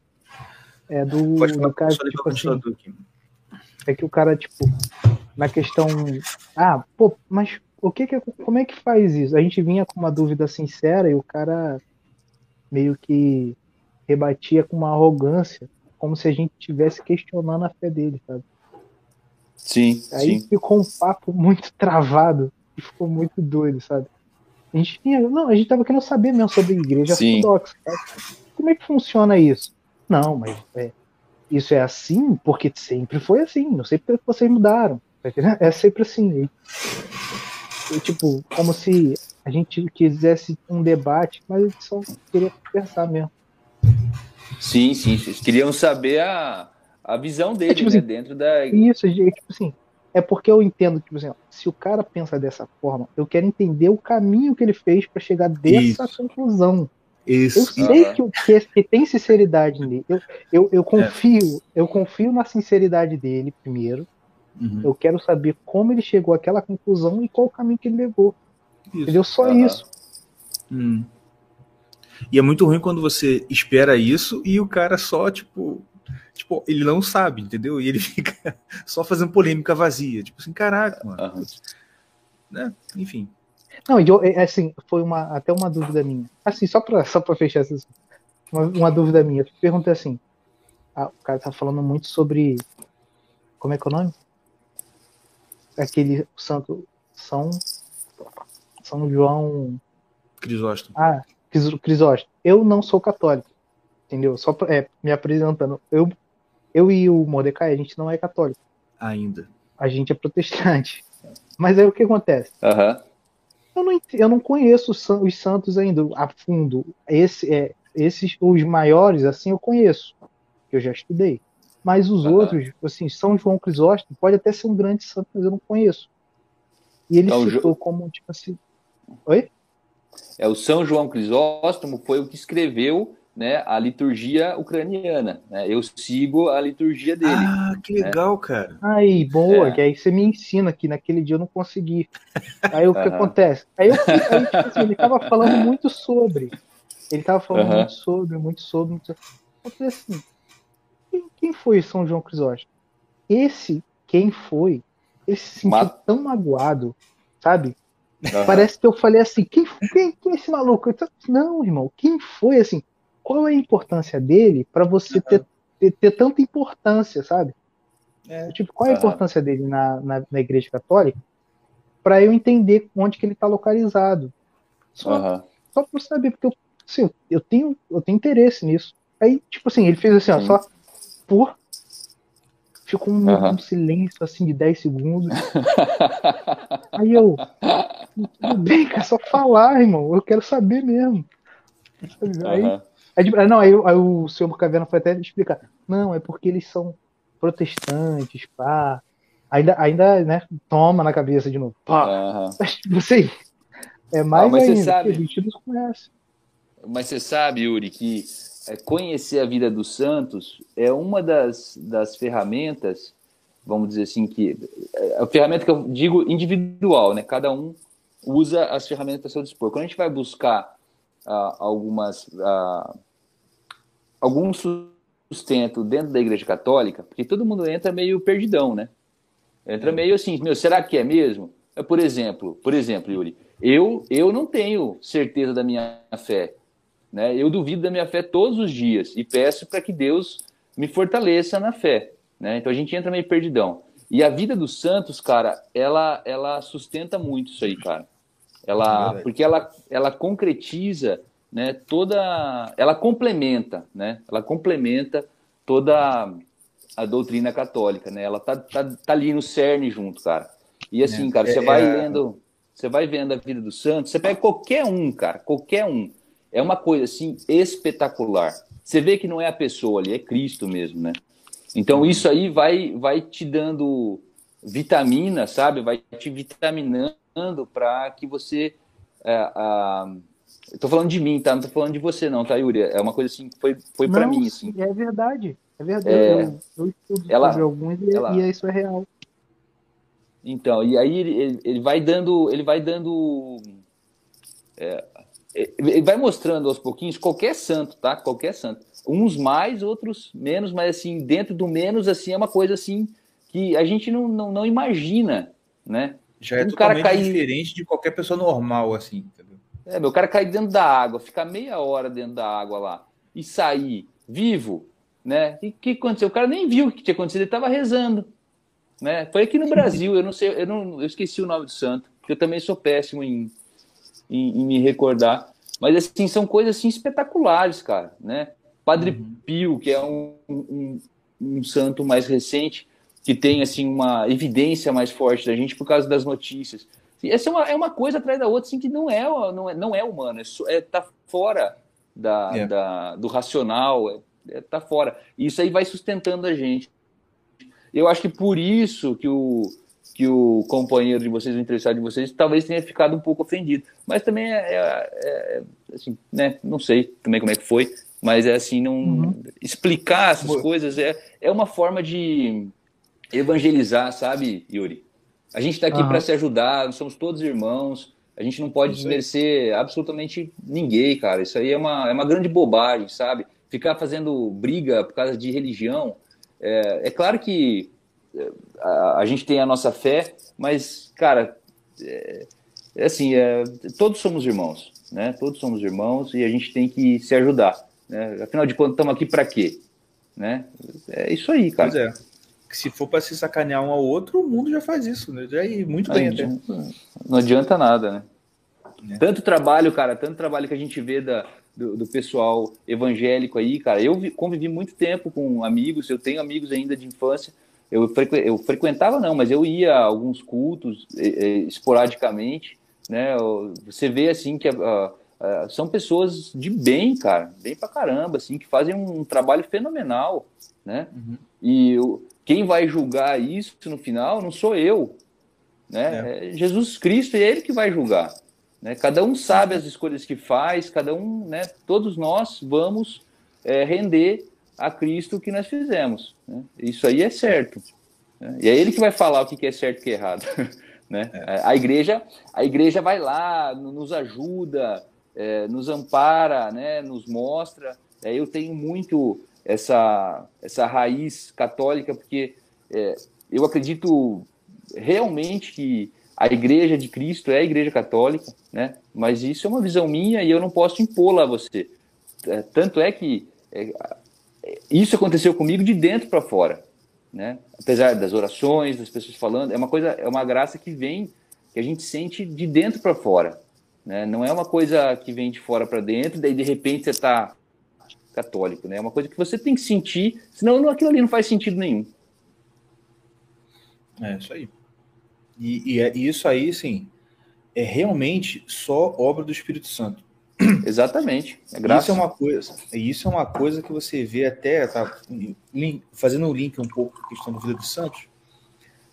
é do, Pode falar, do ligar tipo assim, aqui. É que o cara, tipo, na questão, ah, pô, mas o que que, como é que faz isso? A gente vinha com uma dúvida sincera e o cara meio que rebatia com uma arrogância, como se a gente estivesse questionando a fé dele, sabe? Sim, Aí sim. ficou um papo muito travado e ficou muito doido, sabe? A gente tinha, não, a gente tava querendo saber mesmo sobre igreja Sim. ortodoxa. sabe? Como é que funciona isso? Não, mas é, isso é assim porque sempre foi assim. Não sei porque vocês mudaram. tá? É sempre assim. E, tipo, como se a gente quisesse um debate, mas a gente só queria conversar mesmo. Sim, sim. Queriam saber a, a visão dele, tipo né? assim, Dentro da. Isso, gente, tipo assim, é porque eu entendo, tipo assim, ó, se o cara pensa dessa forma, eu quero entender o caminho que ele fez para chegar dessa Isso. conclusão. Eu Isso. sei Aham. que, o- que, que tem sinceridade nele. Eu, eu, eu confio, eu confio na sinceridade dele primeiro. Uhum. Eu quero saber como ele chegou àquela conclusão e qual o caminho que ele levou. Isso. Entendeu? Só Aham. isso. Hum. E é muito ruim quando você espera isso e o cara só, tipo, tipo, ele não sabe, entendeu? E ele fica só fazendo polêmica vazia. Tipo assim, caraca, mano. Aham. Né? Enfim. Não, e eu, é, assim, foi uma, até uma dúvida minha. Assim, só pra, só pra fechar essa, uma, uma dúvida minha. Eu perguntei assim, ah, o cara tá falando muito sobre, como é que é o nome? Aquele santo, São, São João, Crisóstomo. ah, Cris- Crisóstomo. Eu não sou católico, entendeu? Só pra, é, me apresentando. Eu, eu e o Mordecai, a gente não é católico. Ainda. A gente é protestante. Mas aí o que acontece? Aham. Eu não, eu não conheço os san- os santos ainda a fundo. Esse, é, esses, os maiores, assim, eu conheço, que eu já estudei. Mas os Aham. outros, assim, São João Crisóstomo, pode até ser um grande santo, mas eu não conheço. E ele Então, citou como, tipo assim. Oi? É o São João Crisóstomo foi o que escreveu, né, a liturgia ucraniana. né? Eu sigo a liturgia dele. Ah, que legal, cara. Aí, boa, É. que aí você me ensina que naquele dia eu não consegui. Aí o que Aham. acontece? Aí, eu, aí tipo assim, ele tava falando muito sobre. Ele tava falando Aham. muito sobre, muito sobre, muito sobre. Eu falei assim, quem, quem foi São João Crisóstomo? Esse, quem foi, ele se sentiu Ma- tão magoado, sabe? Aham. Parece que eu falei assim, quem, quem, quem é esse maluco? Eu Não, irmão, quem foi assim? Qual é a importância dele pra você ter, ter, ter tanta importância, sabe? É. Tipo, qual é a importância dele na, na, na Igreja Católica? Pra eu entender onde que ele tá localizado. Só, Aham. só pra eu saber, porque eu, assim, eu, tenho, eu tenho interesse nisso. Aí, tipo assim, ele fez assim, ó, só por. Ficou um, um silêncio assim de 10 segundos. Aí eu. Tudo bem, cara, é só falar, irmão. Eu quero saber mesmo. Aí, Aham. Aí, tipo, não, aí, aí o senhor Caverna foi até explicar. Não, é porque eles são protestantes, pá. Ainda, ainda, né, toma na cabeça de novo. Pá. Tipo assim, é mais Ah, mas você ainda, sabe- porque a gente não conhece. Mas você sabe, Yuri, que é, conhecer a vida dos santos é uma das, das ferramentas, vamos dizer assim, que é a ferramenta que eu digo individual, né? Cada um usa as ferramentas a seu dispor. Quando a gente vai buscar ah, algumas ah, algum sustento dentro da Igreja Católica, porque todo mundo entra meio perdidão, né? Entra meio assim, meu, será que é mesmo? É, Por exemplo, por exemplo, Yuri, eu, eu não tenho certeza da minha fé. Né? Eu duvido da minha fé todos os dias e peço para que Deus me fortaleça na fé. Né? Então a gente entra meio perdidão. E a vida dos santos, cara, ela, ela sustenta muito isso aí, cara. Ela, É porque ela, ela concretiza, né, toda, ela complementa, né, ela complementa toda a doutrina católica, né, ela tá, tá, tá ali no cerne junto, cara. E assim, É, cara, você é- vai é- lendo, você vai vendo a vida dos santos, você pega qualquer um, cara, qualquer um, é uma coisa assim espetacular. Você vê que não é a pessoa ali, é Cristo mesmo, né? Então isso aí vai, vai te dando vitamina, sabe? Vai te vitaminando para que você. É, a... Eu tô falando de mim, tá? Não tô falando de você, não, tá, Yuri? É uma coisa assim que foi, foi para mim, assim. É verdade. É verdade. É. Eu, eu estudo Ela- sobre alguns e, ela- e isso é real. Então, e aí ele, ele- ele vai dando, ele vai dando, é, ele vai mostrando aos pouquinhos qualquer santo, tá? Qualquer santo. Uns mais, outros menos, mas assim, dentro do menos, assim, é uma coisa assim que a gente não, não, não imagina, né? Já é Um cara totalmente cair- diferente de qualquer pessoa normal, assim, entendeu? É, meu cara cair dentro da água, ficar meia hora dentro da água lá e sair vivo, né? E o que aconteceu? O cara nem viu o que tinha acontecido, ele estava rezando, né? Foi aqui no Brasil, eu não sei, eu não, eu esqueci o nome do santo, porque eu também sou péssimo em, em, em me recordar. Mas assim, são coisas assim espetaculares, cara, né? Padre Pio, que é um, um, um santo mais recente, que tem assim uma evidência mais forte da gente por causa das notícias. Essa é uma, é uma coisa atrás da outra assim, que não é, não é, não é humana, é, é tá fora da, É. da- do racional, é, é, tá fora. E isso aí vai sustentando a gente. Eu acho que por isso que o, que o companheiro de vocês, o interessado de vocês, talvez tenha ficado um pouco ofendido. Mas também é, é- é, assim, né? Não sei também como é que foi, mas é assim, não Uhum. explicar essas coisas é, é uma forma de evangelizar, sabe, Yuri? A gente está aqui para se ajudar, nós somos todos irmãos. A gente não pode desmerecer absolutamente ninguém, cara. Isso aí é uma, é uma grande bobagem, sabe? Ficar fazendo briga por causa de religião. É, é claro que é, a, a gente tem a nossa fé, mas, cara, é, é assim, é, todos somos irmãos, né? Todos somos irmãos e a gente tem que se ajudar. Né? Afinal de contas, estamos aqui para quê? Né? É isso aí, cara. Pois é. Que se for para se sacanear um ao outro, o mundo já faz isso, né? Já ir muito Não bem até. adianta, não adianta nada, né? É. Tanto trabalho, cara, tanto trabalho que a gente vê da, do, do pessoal evangélico aí, cara. Eu vi- convivi muito tempo com amigos, eu tenho amigos ainda de infância. Eu, frequ, eu frequentava, não, mas eu ia a alguns cultos esporadicamente, né? Você vê, assim, que ah, são pessoas de bem, cara, bem pra caramba, assim, que fazem um trabalho fenomenal, né? Uhum. E o- quem vai julgar isso no final não sou eu, né? É Jesus Cristo e é Ele que vai julgar. Né? Cada um sabe as escolhas que faz, cada um, né? Todos nós vamos é, render a Cristo o que nós fizemos. né? Isso aí é certo. né? E é Ele que vai falar o que é certo e o que é errado. né? A igreja, a igreja vai lá, nos ajuda, é, nos ampara, né? Nos mostra. É, eu tenho muito essa essa raiz católica porque é, eu acredito realmente que a igreja de Cristo é a igreja católica, né? Mas isso é uma visão minha e eu não posso impô-la a você. É, tanto é que é, isso aconteceu comigo de dentro para fora, né? Apesar das orações, das pessoas falando, é uma coisa, é uma graça que vem, que a gente sente de dentro para fora, né? Não é uma coisa que vem de fora para dentro, daí de repente você está católico, né? É uma coisa que você tem que sentir, senão não- aquilo ali não faz sentido nenhum. É isso aí. E, e é- e isso aí, sim, é realmente só obra do Espírito Santo. Exatamente. É graça. Isso é uma coisa, isso é uma coisa que você vê até, tá, fazendo um link um pouco com a questão da vida dos santos,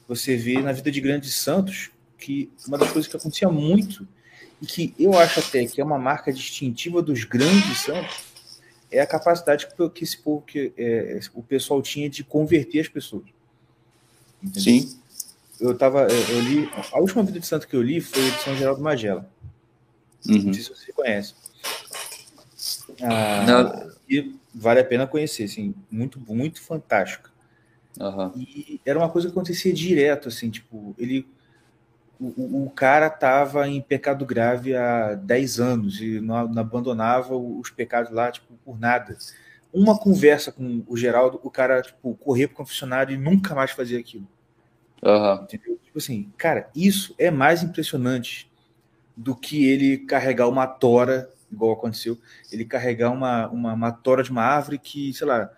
você vê na vida de grandes santos que uma das coisas que acontecia muito e que eu acho até que é uma marca distintiva dos grandes santos é a capacidade que, esse povo, que é, o pessoal tinha de converter as pessoas. Entendeu? Sim. Eu tava, eu li, a última vida de santo que eu li foi de São Geraldo Magela. Uhum. Não sei se você conhece. Ah, Não. e vale a pena conhecer, assim, muito, muito fantástico. Aham. E era uma coisa que acontecia direto, assim, tipo, ele o, o- cara tava em pecado grave há 10 anos e não, não abandonava os pecados lá, tipo, por nada. Uma conversa com o Geraldo, o cara, tipo, corria pro confessionário e nunca mais fazia aquilo. Aham. Entendeu? Tipo assim, cara, isso é mais impressionante do que ele carregar uma tora, igual aconteceu, ele carregar uma, uma, uma tora de uma árvore que, sei lá,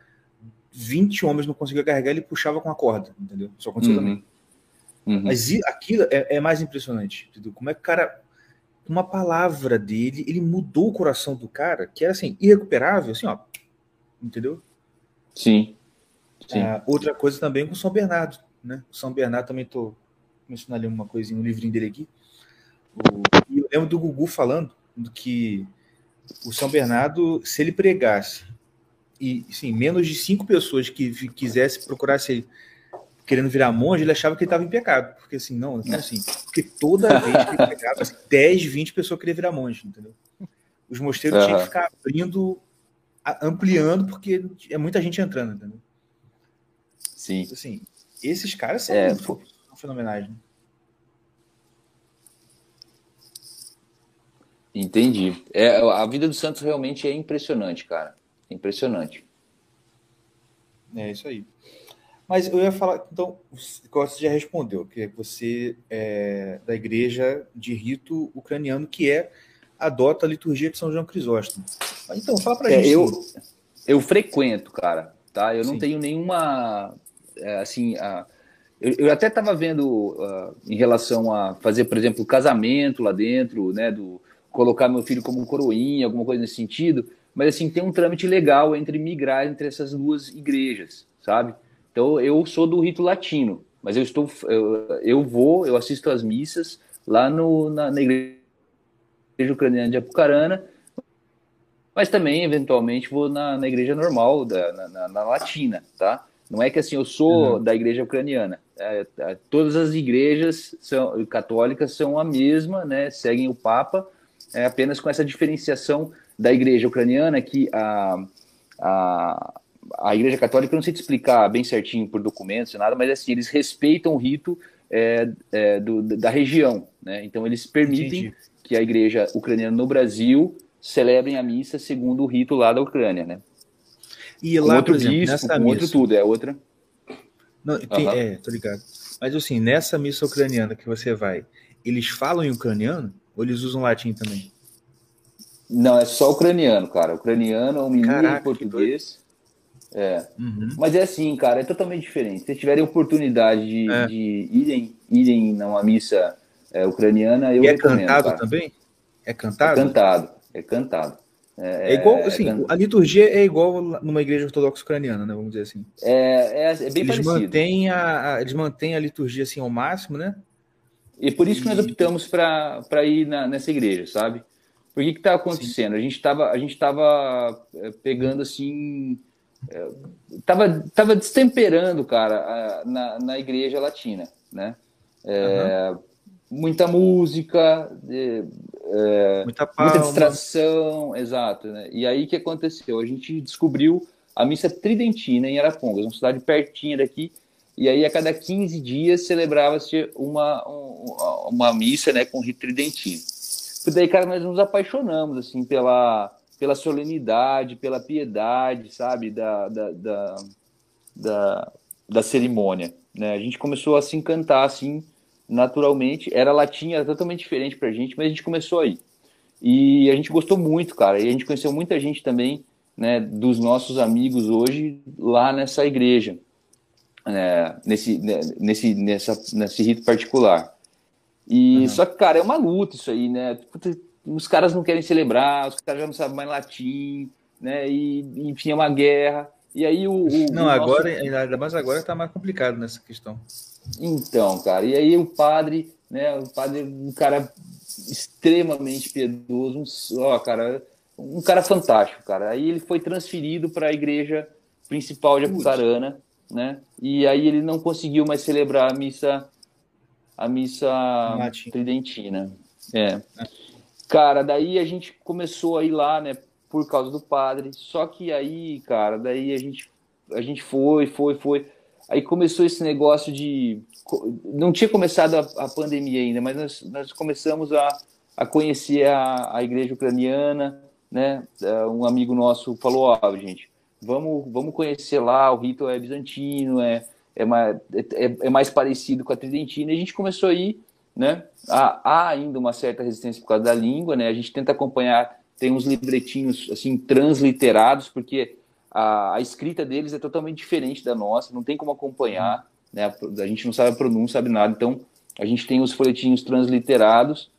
20 homens não conseguiam carregar, ele puxava com a corda, entendeu? Isso aconteceu também. Uhum. Mas aquilo é, é mais impressionante, entendeu? Como é que o cara, uma palavra dele, ele mudou o coração do cara, que era assim, irrecuperável, assim, ó, entendeu? Sim. Sim. Ah, outra coisa também com São Bernardo, né? O São Bernardo também tô mencionando ali uma coisinha, um livrinho dele aqui. O- e eu lembro do Gugu falando do que o São Bernardo, se ele pregasse e sim, menos de cinco pessoas que quisesse procurasse querendo virar monge, ele achava que ele estava em pecado. Porque assim, não, não é assim. Porque toda vez que ele pregava, assim, 10, 20 pessoas queriam virar monge, entendeu? Os mosteiros tinham que ficar abrindo, ampliando, porque é muita gente entrando, entendeu? Sim. assim, esses caras são É, muito fenomenais, né? Entendi. É, a vida do Santos realmente é impressionante, cara. Impressionante. É isso aí. Mas eu ia falar, então, você já respondeu, que você é da igreja de rito ucraniano, que é adota a liturgia de São João Crisóstomo. Mas, então, fala pra É, gente. eu, eu frequento, cara, tá? Eu não Sim. tenho nenhuma, é, assim, a- eu, eu até estava vendo ah, em relação a fazer, por exemplo, casamento lá dentro, né, do colocar meu filho como coroinha, alguma coisa nesse sentido, mas assim, tem um trâmite legal entre migrar entre essas duas igrejas, sabe? Então, eu sou do rito latino, mas eu estou, eu, eu vou, eu assisto às missas lá no, na, na igreja ucraniana de Apucarana, mas também, eventualmente, vou na, na igreja normal, da, na, na- na latina, tá? Não é que assim, eu sou da igreja ucraniana. É, é, todas as igrejas são, católicas são a mesma, né? Seguem o Papa, é apenas com essa diferenciação da igreja ucraniana que a, a, a igreja católica, eu não sei te explicar bem certinho por documentos e nada, mas assim, eles respeitam o rito é, é, do, da região, né? Então, eles permitem Entendi. que a igreja ucraniana no Brasil celebrem a missa segundo o rito lá da Ucrânia, né? E Com lá, outro por exemplo, bispo, nessa com outro tudo, é outra. Não, tem- Aham. É, tô ligado. Mas assim, nessa missa ucraniana que você vai, eles falam em ucraniano ou eles usam latim também? Não, é só ucraniano, cara. Ucraniano, um menino Caraca, em português. É. Uhum. Mas é assim, cara, é totalmente diferente. Se vocês tiverem oportunidade de, É. de irem, irem numa missa é, ucraniana, eu E é cantado cara. também? É É cantado? cantado, é cantado. É igual, é assim, can- a liturgia é igual numa igreja ortodoxa ucraniana, né? Vamos dizer assim. é, é, é bem Eles parecido. mantêm, a, a- eles mantêm a liturgia assim ao máximo, né? E por isso que nós optamos para ir na- nessa igreja, sabe? Por que que tá acontecendo? A gente estava a gente tava é, pegando assim, é, tava tava destemperando, cara, na, na igreja latina, né? É, Muita música, é, é, Muita muita distração, exato, né? E aí o que aconteceu? A gente descobriu a missa tridentina em Arapongas, uma cidade pertinha daqui, e aí a cada 15 dias celebrava-se uma, um- uma missa, né, com rito tridentino. E daí, cara, nós nos apaixonamos, assim, pela, pela solenidade, pela piedade, sabe, da, da, da, da, da cerimônia, né? A gente começou a se encantar, assim, naturalmente. Era latim, era totalmente diferente pra gente, mas a gente começou aí. E a gente gostou muito, cara. E a gente conheceu muita gente também, né, dos nossos amigos hoje lá nessa igreja, né, nesse, né, nesse, nessa, nesse rito particular. E Uhum. só que, cara, é uma luta isso aí, né? Puta, Os caras não querem celebrar, os caras já não sabem mais latim, né? E enfim, é uma guerra. E aí o, o- Não, o nosso- agora, ainda mais agora tá mais complicado nessa questão. então, cara, e aí o padre, né, o padre, um cara extremamente piedoso, um, ó, cara, um cara fantástico, cara. Aí ele foi transferido para a igreja principal de Apucarana, né? E aí ele não conseguiu mais celebrar a missa a missa Latim. tridentina. É. Cara, daí a gente começou a ir lá, né, por causa do padre. Só que aí, cara, daí a gente a gente foi, foi, foi. aí começou esse negócio de. Não tinha começado a, a pandemia ainda, mas nós, nós começamos a, a conhecer a, a igreja ucraniana, né? É, um amigo nosso falou: Ó, oh, gente, vamos, vamos conhecer lá, o rito é bizantino, é, é, mais, é, é mais parecido com a tridentina, e a gente começou a ir, né? Há, há ainda uma certa resistência por causa da língua, né? A gente tenta acompanhar, tem uns livretinhos assim transliterados, porque a, a, escrita deles é totalmente diferente da nossa, não tem como acompanhar, né? A gente não sabe a pronúncia, sabe nada. Então, a gente tem os folhetinhos transliterados.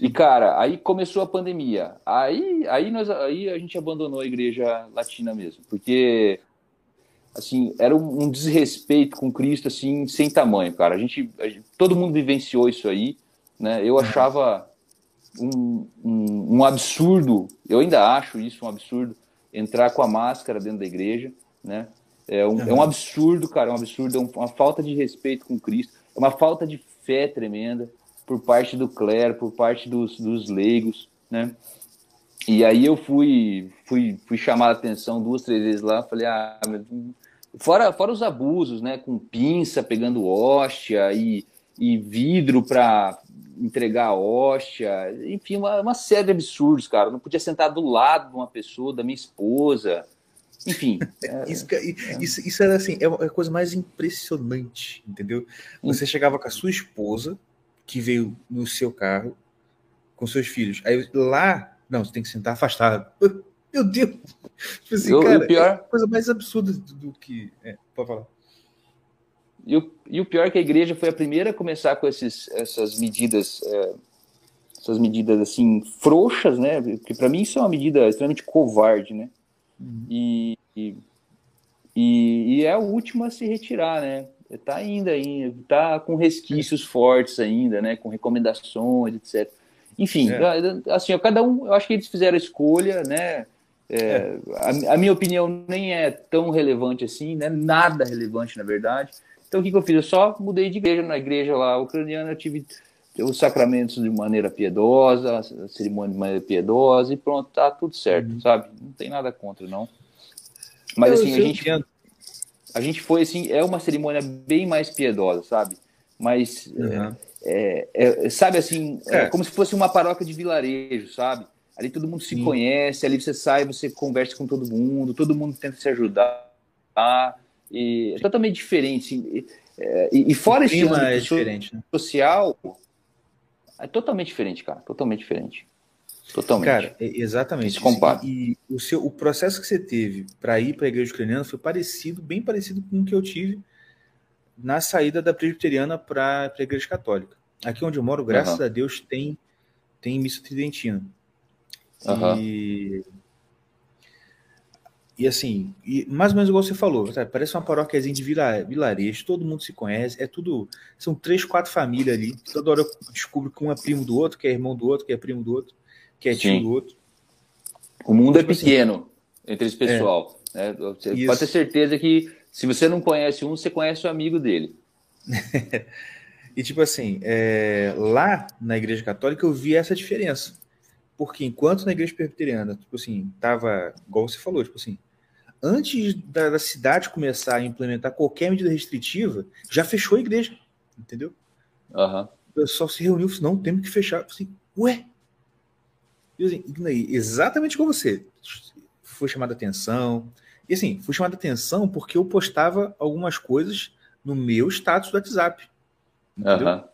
E, cara, aí começou a pandemia. Aí, aí, nós, aí a gente abandonou a igreja latina mesmo, porque, assim, era um, um desrespeito com Cristo, assim, sem tamanho, cara. A gente, a gente, todo mundo vivenciou isso aí, né? Eu achava um, um, um absurdo, eu ainda acho isso um absurdo, entrar com a máscara dentro da igreja, né? É um, uhum. é um absurdo, cara, é um absurdo, é uma falta de respeito com Cristo, é uma falta de fé tremenda por parte do clero, por parte dos, dos leigos, né? E aí eu fui, fui, fui chamar a atenção duas, três vezes lá, falei, ah, fora, fora os abusos, né, com pinça pegando hóstia e, e vidro para entregar hóstia, enfim, uma, uma série de absurdos, cara. Eu não podia sentar do lado de uma pessoa, da minha esposa, enfim. É, isso, isso, isso, era assim, é, é a coisa mais impressionante, entendeu? Você chegava com a sua esposa, que veio no seu carro, com seus filhos. Aí lá, não, você tem que sentar afastado. Meu Deus! Tipo assim, eu, cara, pior... é a coisa mais absurda do, que. É, pode falar. E o, e o pior é que a igreja foi a primeira a começar com esses, essas medidas, é, essas medidas assim frouxas, né? Porque para mim isso é uma medida extremamente covarde, né? Uhum. E, e, e, é a última a se retirar, né? Está ainda, ainda, tá com resquícios fortes ainda, né? Com recomendações, etc. Enfim, é. assim, cada um, eu acho que eles fizeram a escolha, né? É, é. a, a, minha opinião nem é tão relevante assim, né? Nada relevante, na verdade. Então o que, que eu fiz? Eu só mudei de igreja. Na igreja lá ucraniana eu tive os sacramentos de maneira piedosa, a cerimônia de maneira piedosa e pronto, tá tudo certo, uhum. sabe? Não tem nada contra, não. Mas eu, assim, a gente, a gente foi assim, é uma cerimônia bem mais piedosa, sabe? Mas, uhum. é, é, sabe assim, é. como se fosse uma paróquia de vilarejo, sabe? Ali todo mundo se Sim. conhece, ali você sai, você conversa com todo mundo, todo mundo tenta se ajudar. E é totalmente diferente. É, e, e, fora esse é diferente, né? social, é totalmente diferente, cara. Totalmente diferente. Totalmente. Cara, exatamente. E, e, o, seu, o processo que você teve para ir para a igreja ucraniana foi parecido, bem parecido com o que eu tive na saída da presbiteriana para a igreja católica. Aqui onde eu moro, graças uhum. a Deus, tem, tem missa tridentina. Uhum. E e assim, e mais ou menos igual você falou, parece uma paróquiazinha de vila, vilarejo, todo mundo se conhece, é tudo. São três, quatro famílias ali. Toda hora eu descubro que um é primo do outro, que é irmão do outro, que é primo do outro, que é tio Sim. do outro. O mundo é tipo é pequeno assim, entre esse pessoal. É, né? Você isso. pode ter certeza que se você não conhece um, você conhece o amigo dele. e tipo assim, é, lá na Igreja Católica eu vi essa diferença. Porque enquanto na igreja presbiteriana, tipo assim, tava, igual você falou, tipo assim, antes da, da, cidade começar a implementar qualquer medida restritiva, já fechou a igreja, entendeu? Uhum. O pessoal se reuniu, não, temos que fechar. Assim, ué? Assim, exatamente como você. Foi chamada atenção. E assim, fui chamada atenção porque eu postava algumas coisas no meu status do WhatsApp. Entendeu? Uhum.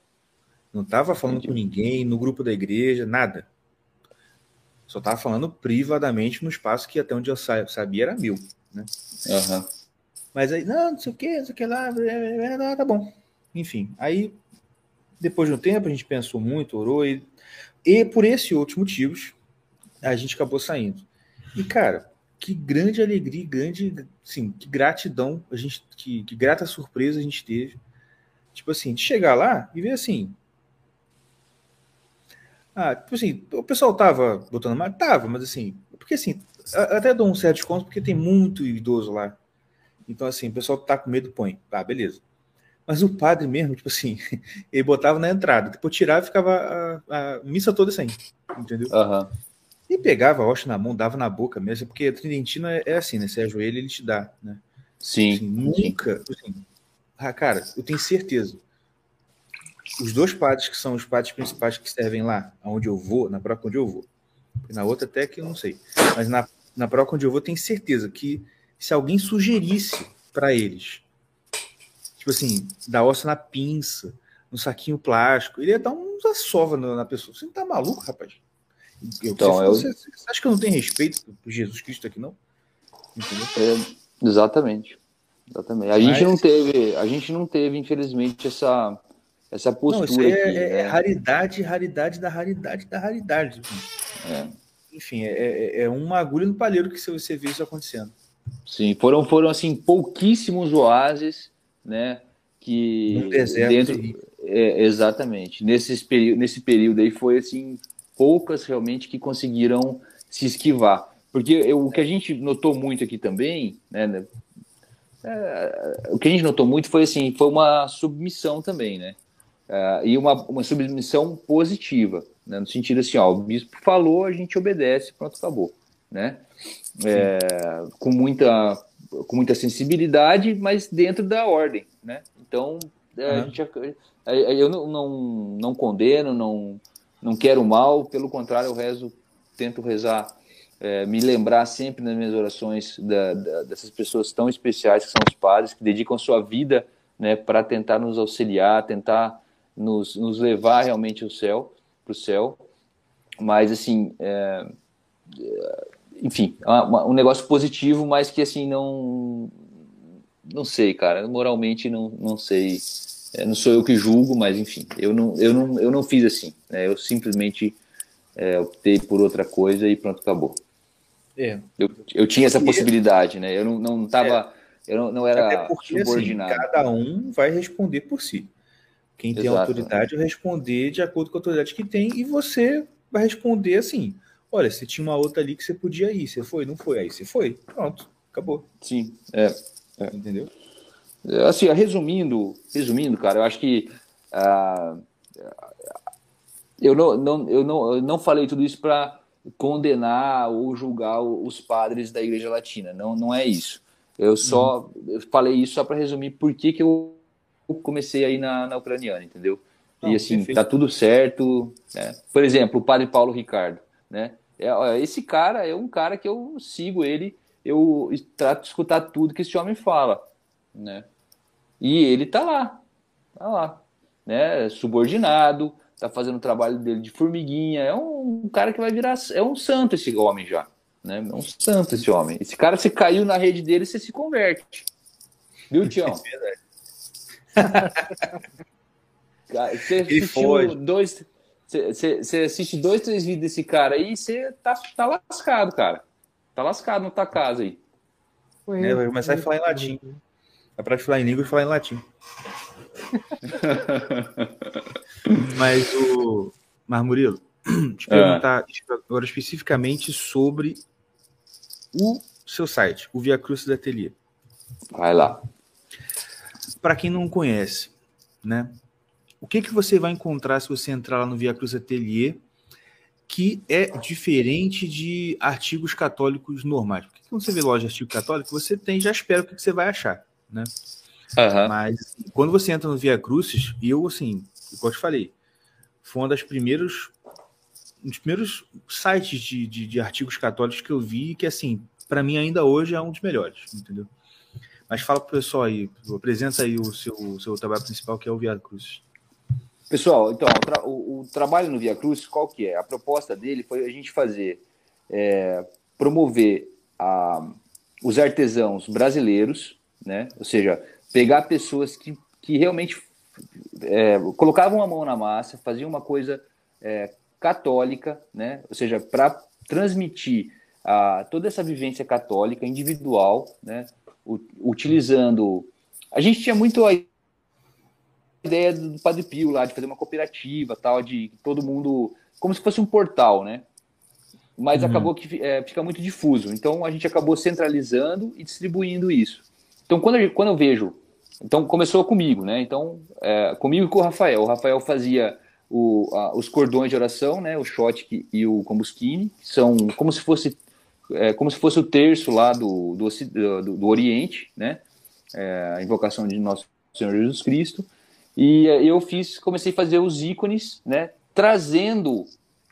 Não estava falando Entendi. com ninguém, no grupo da igreja, nada. Só tava falando privadamente no espaço que até onde eu sabia era meu, né? Uhum. Mas aí, não, não sei o que, não sei o que lá, tá bom. Enfim, aí depois de um tempo a gente pensou muito, orou e, e por esses outros motivos a gente acabou saindo. E cara, que grande alegria, grande, sim, que gratidão a gente, que, que grata surpresa a gente teve. Tipo assim, de chegar lá e ver assim, ah, tipo assim, o pessoal tava botando mais? Tava, mas assim, porque assim, até dou um certo desconto porque tem muito idoso lá. Então, assim, o pessoal tá com medo, põe. Ah, beleza. Mas o padre mesmo, tipo assim, ele botava na entrada, depois tirava e ficava a, a missa toda sem, entendeu? Uhum. E pegava a hóstia na mão, dava na boca mesmo, porque a tridentina é, é assim, né? Você ajoelha, ele te dá, né? Sim, Assim, nunca. Assim, ah, cara, eu tenho certeza. Os dois padres que são os padres principais que servem lá, aonde eu vou, na própria onde eu vou. Na outra até que eu não sei. Mas na, na própria onde eu vou, tenho certeza que se alguém sugerisse para eles, tipo assim, dar ossa na pinça, no saquinho plástico, ele ia dar uns assova na, na pessoa. Você não tá maluco, rapaz? Eu, Então, você, eu- você- você acha que eu não tenho respeito por Jesus Cristo aqui, não? É, exatamente. Exatamente. A Mas- gente não teve, a gente não teve, infelizmente, essa, essa Não, postura aí é, aqui. é- é né? raridade, raridade da raridade da raridade. É. Enfim, é, é- é uma agulha no palheiro que você vê isso acontecendo. Sim, foram, foram assim, pouquíssimos oásis, né? Que Num deserto dentro, é, exatamente. Nesses peri nesse período aí foi assim, poucas realmente que conseguiram se esquivar. Porque eu- o que a gente notou muito aqui também, né? né, é, o que a gente notou muito foi assim, foi uma submissão também, né? Ah, e uma, uma submissão positiva, né? no sentido assim, ó, o bispo falou, a gente obedece, pronto, acabou, né? É, com muita com muita sensibilidade, mas dentro da ordem, né? Então é, a Uhum. gente, é, eu não, não, não condeno, não não quero mal, pelo contrário, eu rezo, tento rezar, é, me lembrar sempre nas minhas orações da- da- dessas pessoas tão especiais que são os padres, que dedicam sua vida né, para tentar nos auxiliar, tentar nos, nos levar realmente ao céu, para o céu. Mas, assim, é, é, enfim, é um negócio positivo, mas que, assim, não. Não sei, cara. Moralmente, não, não sei. É, não sou eu que julgo, mas, enfim, eu não, eu não, eu não fiz assim. né, eu simplesmente é, optei por outra coisa e pronto, acabou. É. Eu, eu tinha essa Porque- possibilidade, né? Eu não, não tava. Eu não, não era Até porque assim, subordinado. cada um vai responder por si. Quem tem Exato. autoridade vai responder de acordo com a autoridade que tem, e você vai responder assim: olha, você tinha uma outra ali que você podia ir, você foi, não foi, aí você foi, pronto, acabou. Sim, é. Entendeu? Assim, resumindo, resumindo, cara, eu acho que ah, eu, não, não, eu, não, eu não falei tudo isso para condenar ou julgar os padres da Igreja Latina. Não, não é isso. Eu só eu falei isso só para resumir por que, que eu comecei aí na, na ucraniana, entendeu? Não, e assim, perfeito. tá tudo certo. né? Por exemplo, o padre Paulo Ricardo, né? É, esse cara é um cara que eu sigo ele, eu trato de escutar tudo que esse homem fala, né? E ele tá lá, tá lá, né? Subordinado, tá fazendo o trabalho dele de formiguinha, é um cara que vai virar, é um santo esse homem já, né? É um santo esse homem. Esse cara, você caiu na rede dele, você se converte. Viu, Tião? Cara, Você Ele assistiu foge. dois. Você, você- assiste dois, três vídeos desse cara aí, você tá, tá lascado, cara. Tá lascado na tua casa aí. Foi É, vai começar a foi falar em latim. É para falar em língua e falar em latim. Mas o. Mas Murilo, te É. perguntar agora especificamente sobre o seu site, o Via Cruz Atelier. Vai lá. Para quem não conhece, né? O que, que você vai encontrar se você entrar lá no Via Cruz Atelier que é diferente de artigos católicos normais? Porque quando você vê loja de artigo católico, você tem, já espera o que que você vai achar, né? Aham. Mas quando você entra no Via Crucis, eu, assim, igual eu te falei, foi uma das primeiros, um dos primeiros sites de, de, de artigos católicos que eu vi, que, assim, para mim ainda hoje é um dos melhores, entendeu? Mas fala pro pessoal aí, apresenta aí o seu, o seu trabalho principal, que é o Via Crucis. Pessoal, então, o- o trabalho no Via Cruz, qual que é? A proposta dele foi a gente fazer, é, promover a- os artesãos brasileiros, né? Ou seja, pegar pessoas que, que realmente é, colocavam a mão na massa, faziam uma coisa é, católica, né? Ou seja, para transmitir a, toda essa vivência católica individual, né? Utilizando. A gente tinha muito a ideia do Padre Pio lá, de fazer uma cooperativa, tal, de todo mundo. Como se fosse um portal, né? Mas Uhum. acabou que é, fica muito difuso. Então a gente acabou centralizando e distribuindo isso. Então quando, gente- quando eu vejo. Então começou comigo, né? Então, é, comigo e com o Rafael. O Rafael fazia o- a- os cordões de oração, né? O shot e o combusquine, que são como se fosse. É, como se fosse o terço lá do, do, do, do Oriente, né? é, a invocação de nosso Senhor Jesus Cristo. E é, eu fiz, comecei a fazer os ícones, né, trazendo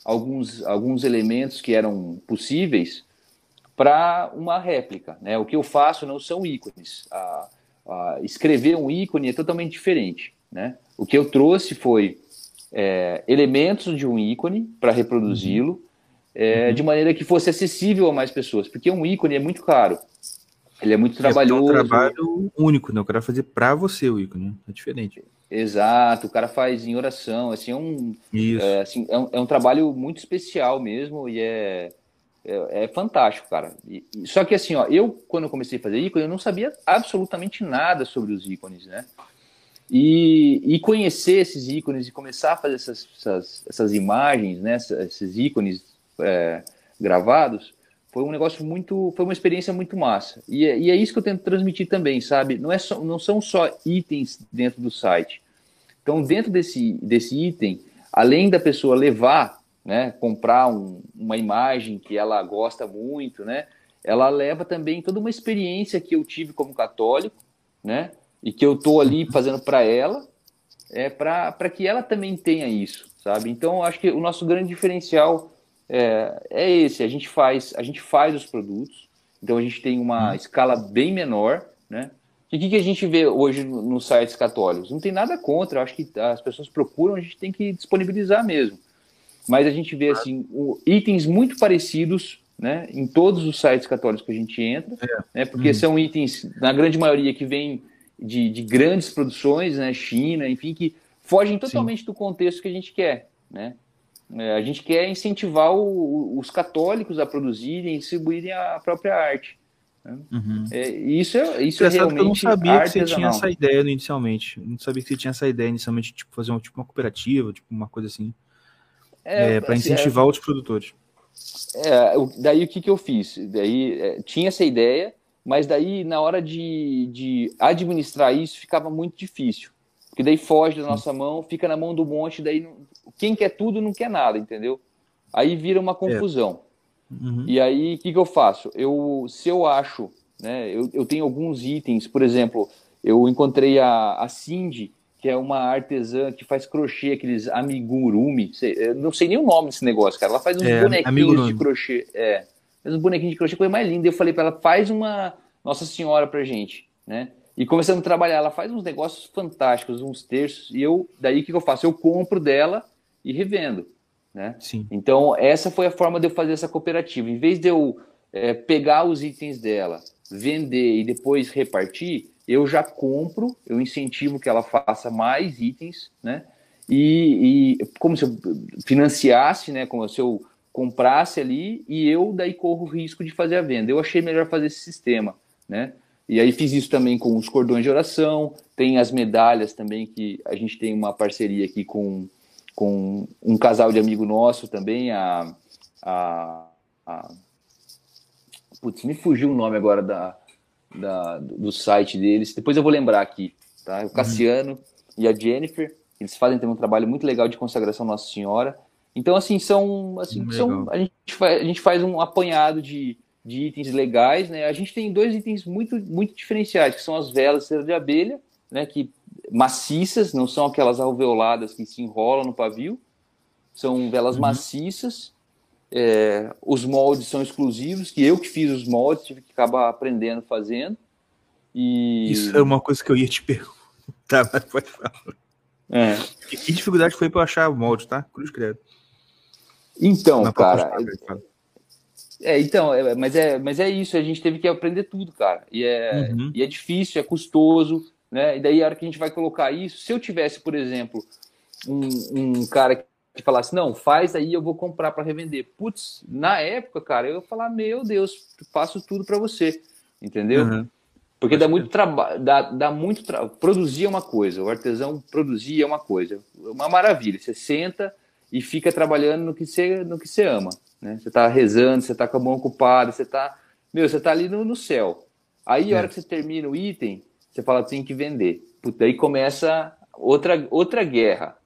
alguns, alguns elementos que eram possíveis para uma réplica. Né? O que eu faço não são ícones. A, a escrever um ícone é totalmente diferente. Né? O que eu trouxe foi é, elementos de um ícone para reproduzi-lo é, uhum. de maneira que fosse acessível a mais pessoas, porque um ícone é muito caro. Ele é muito trabalhoso. É um trabalho único, né? O cara fazer para você o ícone, é diferente. Exato, o cara faz em oração, assim, é um, é, assim, é um, é um trabalho muito especial mesmo e é, é, é fantástico, cara. E, só que assim, ó, eu, quando comecei a fazer ícone, eu não sabia absolutamente nada sobre os ícones, né? E, e conhecer esses ícones e começar a fazer essas, essas, essas imagens, né, esses ícones é, gravados, foi um negócio muito, foi uma experiência muito massa. E é, e é isso que eu tento transmitir também, sabe? Não, é só, não são só itens dentro do site. Então, dentro desse, desse item, além da pessoa levar, né, comprar um, uma imagem que ela gosta muito, né, ela leva também toda uma experiência que eu tive como católico, né, e que eu tô ali fazendo para ela, é para que ela também tenha isso, sabe? Então, acho que o nosso grande diferencial é, é esse. A gente faz, a gente faz os produtos, então a gente tem uma hum. escala bem menor, né? E o que, que a gente vê hoje nos sites católicos? Não tem nada contra, acho que as pessoas procuram, a gente tem que disponibilizar mesmo. Mas a gente vê assim, itens muito parecidos né, em todos os sites católicos que a gente entra, é. né, porque hum. são itens, na grande maioria, que vêm de, de, grandes produções, né, China, enfim, que fogem totalmente Sim. do contexto que a gente quer. Né? É, a gente quer incentivar o, os católicos a produzirem e distribuírem a própria arte. Né? Uhum. É, isso é, isso é realmente. eu não sabia que você tinha essa ideia inicialmente. Não sabia que você tinha essa ideia inicialmente, tipo, fazer um, tipo, uma cooperativa, tipo, uma coisa assim. É, é para assim, incentivar é. outros produtores. É, daí o que, que eu fiz? Daí é, tinha essa ideia, mas daí na hora de, de administrar isso ficava muito difícil. Porque daí foge da nossa mão, fica na mão do monte, daí quem quer tudo não quer nada, entendeu? Aí vira uma confusão. É. Uhum. E aí, o que, que eu faço? Eu, se eu acho, né, eu, eu tenho alguns itens, por exemplo, eu encontrei a, a Cindy, que é uma artesã que faz crochê, aqueles amigurumi, eu não sei nem o nome desse negócio, cara. Ela faz uns é, bonequinhos amigurumi. de crochê, é, faz uns bonequinhos de crochê, coisa mais linda. Eu falei para ela, faz uma Nossa Senhora pra gente, né? E começamos a trabalhar, ela faz uns negócios fantásticos, uns terços, e eu, daí o que, que eu faço? Eu compro dela e revendo. Né? Sim. Então, essa foi a forma de eu fazer essa cooperativa. Em vez de eu é, pegar os itens dela, vender e depois repartir, eu já compro, eu incentivo que ela faça mais itens, né? E, e como se eu financiasse, né? Como se eu comprasse ali e eu daí corro o risco de fazer a venda. Eu achei melhor fazer esse sistema, né? E aí fiz isso também com os cordões de oração, tem as medalhas também que a gente tem uma parceria aqui com com um casal de amigo nosso também, a, a, a putz, me fugiu o nome agora da, da, do site deles, depois eu vou lembrar aqui, tá? O Cassiano uhum. e a Jennifer, eles fazem também um trabalho muito legal de consagração Nossa Senhora. Então, assim, são, assim, são a, gente faz, a gente faz um apanhado de, de itens legais, né? A gente tem dois itens muito, muito diferenciais, que são as velas de abelha, né? Que maciças, não são aquelas alveoladas que se enrolam no pavio, são velas uhum. maciças. É, os moldes são exclusivos, que eu que fiz os moldes, tive que acabar aprendendo fazendo. E... Isso é uma coisa que eu ia te perguntar, mas pode falar. É. Que dificuldade foi para achar o molde, tá? Cruz credo. Então, cara. É, então, é, mas, é, mas é isso, a gente teve que aprender tudo, cara. E é, uhum. e é difícil, é custoso. Né? E daí, a hora que a gente vai colocar isso, se eu tivesse, por exemplo, um, um cara que falasse, não, faz aí, eu vou comprar para revender. Putz, na época, cara, eu ia falar, meu Deus, faço tudo para você, entendeu? Uhum. Porque dá muito trabalho, dá, dá muito trabalho. Produzir é uma coisa, o artesão produzir é uma coisa, uma maravilha. Você senta e fica trabalhando no que você, no que você ama, né? Você está rezando, você está com a mão ocupada, você está, meu, você está ali no, no céu. Aí, a hora é. que você termina o item, você fala tem que vender. Puta, aí começa outra, outra guerra,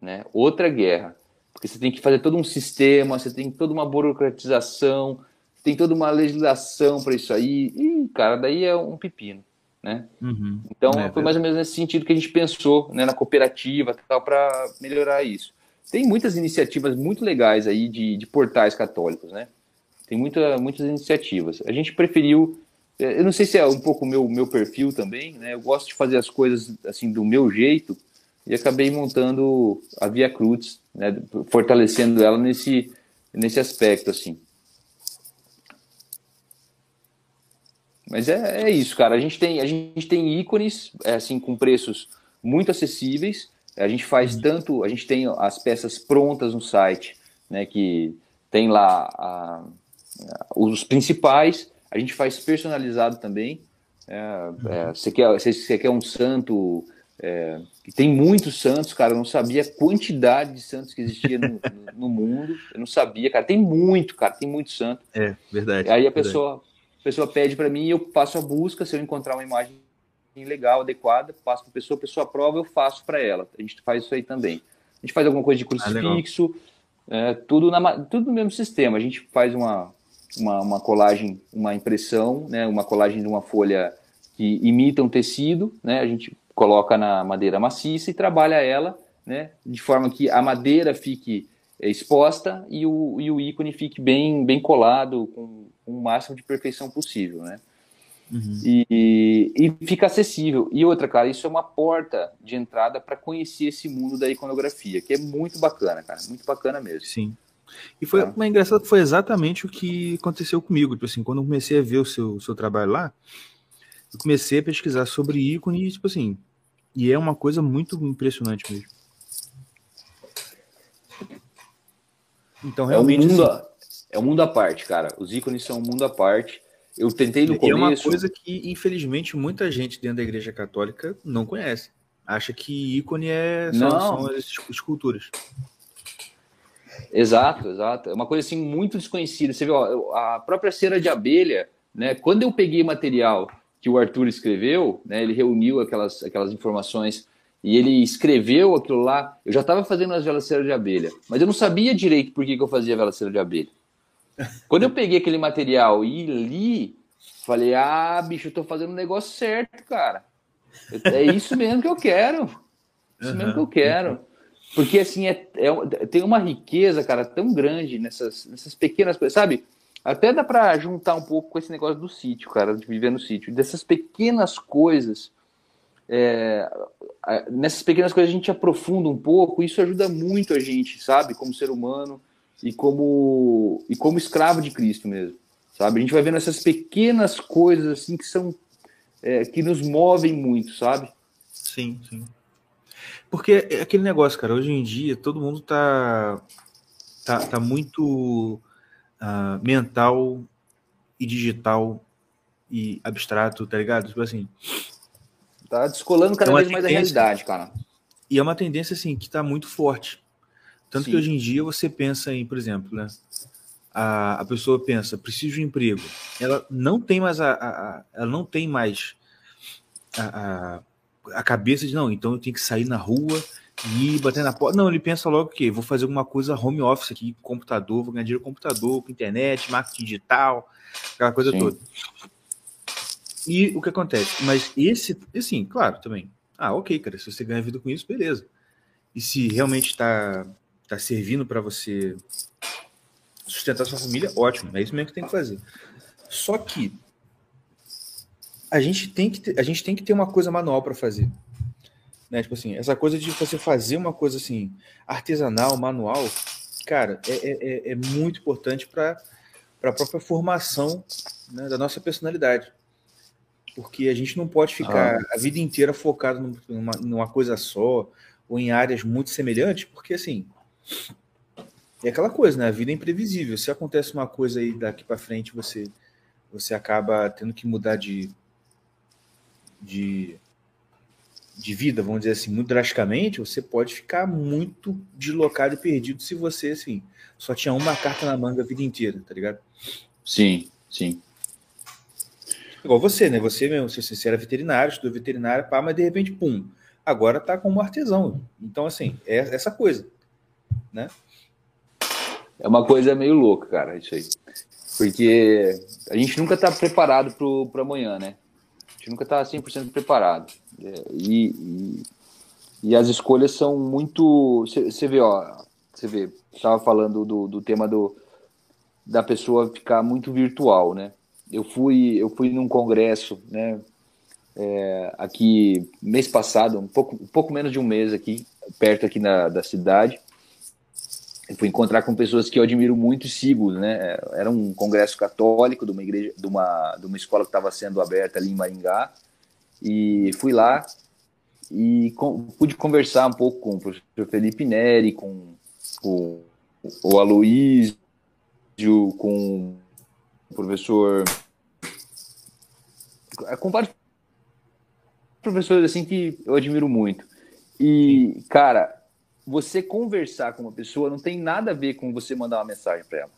né? Outra guerra. Porque você tem que fazer todo um sistema, você tem toda uma burocratização, tem toda uma legislação para isso aí. E, cara, daí é um pepino. né? Uhum. Então, É, foi mais ou menos nesse sentido que a gente pensou, né, na cooperativa tal, para melhorar isso. Tem muitas iniciativas muito legais aí de, de portais católicos, né? Tem muita, muitas iniciativas. A gente preferiu, eu não sei se é um pouco o meu, meu perfil também, né? Eu gosto de fazer as coisas assim do meu jeito e acabei montando a Via Cruz, né? Fortalecendo ela nesse, nesse aspecto, assim. Mas é, é isso, cara. A gente tem, a gente tem ícones, é, assim, com preços muito acessíveis. A gente faz tanto, a gente tem as peças prontas no site, né? Que tem lá a- a- os principais. A gente faz personalizado também. É, é, você, quer, você, você quer um santo. É, tem muitos santos, cara. Eu não sabia a quantidade de santos que existia no, no- mundo. Eu não sabia, cara. Tem muito, cara. Tem muito santo. É, verdade. Aí a verdade. pessoa, a pessoa pede para mim, eu faço a busca, se eu encontrar uma imagem legal, adequada, passo para pessoa, a pessoa aprova, eu faço para ela. A gente faz isso aí também. A gente faz alguma coisa de Ah, crucifixo, é, tudo, na, tudo no mesmo sistema. A gente faz uma, uma, uma colagem, uma impressão, né, uma colagem de uma folha que imita um tecido, né, a gente coloca na madeira maciça e trabalha ela, né, de forma que a madeira fique é, exposta e o, e o ícone fique bem, bem colado, com, com o máximo de perfeição possível, né? Uhum. E, e fica acessível. E outra, cara, isso é uma porta de entrada para conhecer esse mundo da iconografia, que é muito bacana, cara, muito bacana mesmo. Sim. E foi Tá. mas engraçado que foi exatamente o que aconteceu comigo. Tipo assim, quando eu comecei a ver o seu, seu trabalho lá, eu comecei a pesquisar sobre ícone e, tipo assim, e é uma coisa muito impressionante mesmo. Então, É um realmente, mundo, assim, é um mundo à parte, cara. Os ícones são um mundo à parte. Eu tentei no e é uma começo. coisa que, infelizmente, muita gente dentro da igreja católica não conhece. Acha que ícone é, Não. são as esculturas. Exato, exato. É uma coisa assim muito desconhecida. Você vê, ó, a própria cera de abelha, né? Quando eu peguei material que o Arthur escreveu, né? Ele reuniu aquelas, aquelas informações e ele escreveu aquilo lá. Eu já estava fazendo as velas cera de abelha, mas eu não sabia direito por que, que eu fazia vela cera de abelha. Quando eu peguei aquele material e li, falei: ah, bicho, eu tô fazendo o negócio certo, cara. É isso mesmo que eu quero. Isso mesmo que eu quero. Porque, assim, é, é- tem uma riqueza, cara, tão grande nessas, nessas pequenas coisas, sabe? Até dá pra juntar um pouco com esse negócio do sítio, cara, de viver no sítio. Dessas pequenas coisas, é, nessas pequenas coisas a gente aprofunda um pouco, isso ajuda muito a gente, sabe? Como ser humano e como, e como escravo de Cristo mesmo, sabe? A gente vai vendo essas pequenas coisas, assim, que são, é, que nos movem muito, sabe? Sim, sim. Porque é aquele negócio, cara, hoje em dia todo mundo tá, tá, tá muito ah, mental e digital e abstrato, tá ligado? Tipo assim, Tá descolando cada É vez mais tendência. realidade, cara. e é uma tendência assim que tá muito forte. Tanto Sim. que hoje em dia você pensa em, por exemplo, né? A, a pessoa pensa, preciso de um emprego. Ela não tem mais a, a- a- ela não tem mais a, a, cabeça de não, então eu tenho que sair na rua e ir bater na porta. Não, ele pensa logo que vou fazer alguma coisa home office aqui, computador, vou ganhar dinheiro com computador, com internet, marketing digital, aquela coisa Sim. toda. E o que acontece? Mas esse, assim, claro, também. Ah, ok, cara, se você ganha vida com isso, beleza. E se realmente está tá servindo para você sustentar sua família, ótimo, é isso mesmo que tem que fazer. Só que a gente tem que ter, a gente tem que ter uma coisa manual para fazer. Né? Tipo assim, essa coisa de você fazer uma coisa assim, artesanal, manual, cara, é, é, é- é muito importante para a própria formação né, da nossa personalidade. Porque a gente não pode ficar a vida inteira focado num- numa, numa coisa só, ou em áreas muito semelhantes, porque assim. É aquela coisa, né? A vida é imprevisível. Se acontece uma coisa aí daqui para frente, você você acaba tendo que mudar de, de de vida, vamos dizer assim, muito drasticamente, você pode ficar muito deslocado e perdido se você assim só tinha uma carta na manga a vida inteira, tá ligado? Sim, sim. Igual você, né? Você mesmo, você, você era veterinário, estudou veterinário, pá, mas de repente, pum, agora tá como artesão. Então, assim, é essa coisa. É uma coisa meio louca, cara, isso aí. Porque a gente nunca tá preparado pro amanhã, né? Gente nunca está 100% preparado. É, e, e, e, as escolhas são muito. Você vê, ó, você vê, estava falando do, do tema do, da pessoa ficar muito virtual, né? Eu fui, eu fui num congresso, né? É, aqui mês passado, um pouco, um pouco menos de um mês aqui, perto aqui na, da cidade. Fui encontrar com pessoas que eu admiro muito e sigo, né? Era um congresso católico de uma igreja, de uma, de uma escola que estava sendo aberta ali em Maringá. E fui lá e com, pude conversar um pouco com o professor Felipe Neri, com, com o Aloysio, com o professor. com vários professores assim que eu admiro muito. E, cara, você conversar com uma pessoa não tem nada a ver com você mandar uma mensagem para ela.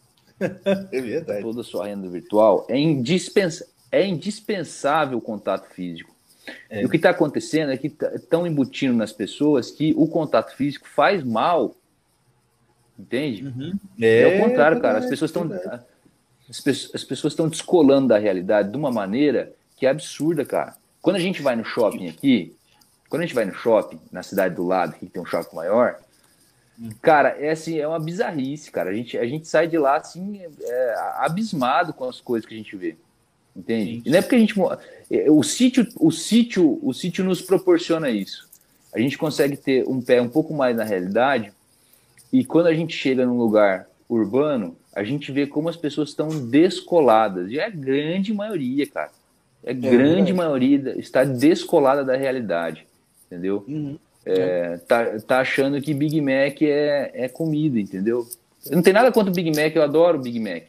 É verdade. Toda a sua renda virtual é, indispensa é indispensável o contato físico. É. E o que está acontecendo é que estão tá, embutindo nas pessoas que o contato físico faz mal. Entende? Uhum. É, é o contrário, cara. As pessoas estão as, as pessoas estão descolando da realidade de uma maneira que é absurda, cara. Quando a gente vai no shopping aqui, quando a gente vai no shopping, na cidade do lado, que tem um shopping maior, cara, é assim, é uma bizarrice, cara. A gente, a gente sai de lá assim, é, abismado com as coisas que a gente vê. Entende? E não é porque a gente. É, o sítio, o sítio, o sítio nos proporciona isso. A gente consegue ter um pé um pouco mais na realidade, e quando a gente chega num lugar urbano, a gente vê como as pessoas estão descoladas. E é a grande maioria, cara. É, é grande maioria está descolada da realidade, entendeu? Uhum. É, tá, tá achando que Big Mac é, é comida, entendeu? Não tem nada contra o Big Mac, eu adoro o Big Mac.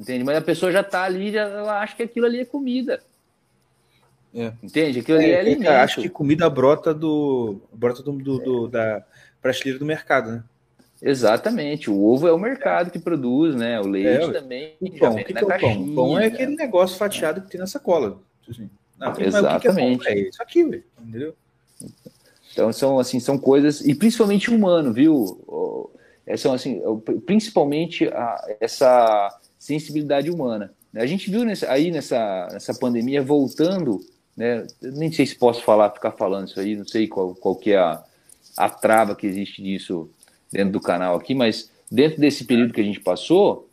Entende? Mas a pessoa já tá ali, já, ela acha que aquilo ali é comida. É. Entende? Aquilo ali é, é alimento. Acho que comida brota do brota do, do, do, da prateleira do mercado, né? Exatamente, o ovo é o mercado que produz, né? O leite é, também. O pão, o que, que é o pão? O pão é aquele negócio fatiado que tem na sacola. Assim. Não, Exatamente. É, é, isso aqui. Entendeu? Então são assim, são coisas e principalmente humano, viu? É, são assim, principalmente a, essa sensibilidade humana. A gente viu nessa, aí nessa, nessa pandemia voltando, né? Nem sei se posso falar, ficar falando isso aí, não sei qual, qual que é a, a trava que existe disso dentro do canal aqui, mas dentro desse período que a gente passou,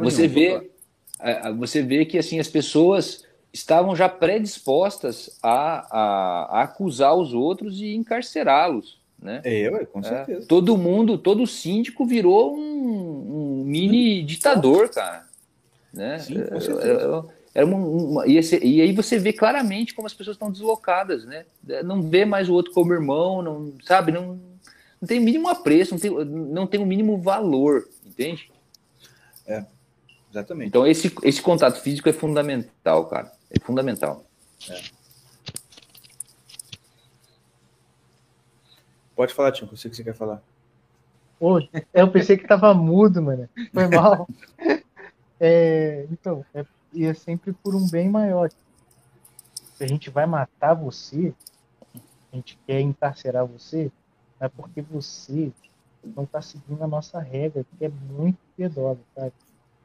você vê, é, você vê que assim as pessoas estavam já predispostas a, a, a acusar os outros e encarcerá-los. Né? É, com é, certeza. É, todo mundo, todo síndico virou um, um mini ditador, cara. Né? Sim, com certeza. Era uma, uma, e, esse, e, aí você vê claramente como as pessoas estão deslocadas, né? Não vê mais o outro como irmão, não sabe, não, não tem o mínimo apreço, não tem, não tem o mínimo valor, entende? É, exatamente. Então esse, esse contato físico é fundamental, cara. É fundamental. É. Pode falar, Tio, eu sei que você quer falar. Oi, eu pensei que tava mudo, mano. Foi mal. É, então, é, e é sempre por um bem maior. Se a gente vai matar você, a gente quer encarcerar você, é porque você não está seguindo a nossa regra, que é muito piedosa, sabe?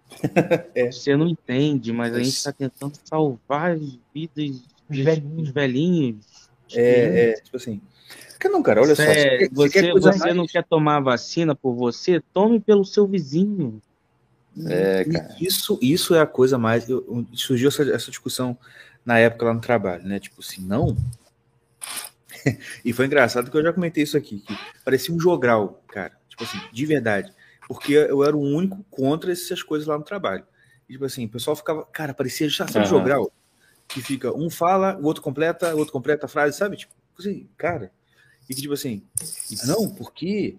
É. Você não entende, mas a gente está tentando salvar as vidas dos velhinhos. velhinhos. É, é, tipo assim. Não, cara, olha só. você, você, você não quer tomar a vacina por você? Tome pelo seu vizinho. É, cara. Isso, isso é a coisa mais. Eu, surgiu essa, essa discussão na época lá no trabalho, né? Tipo assim, não, e foi engraçado que eu já comentei isso aqui, que parecia um jogral, cara. Tipo assim, de verdade. Porque eu era o único contra essas coisas lá no trabalho. E, tipo assim, o pessoal ficava, cara, parecia já sabe, uhum. jogral. Que fica, um fala, o outro completa, o outro completa a frase, sabe? Tipo, assim, cara. E que, tipo assim, não, porque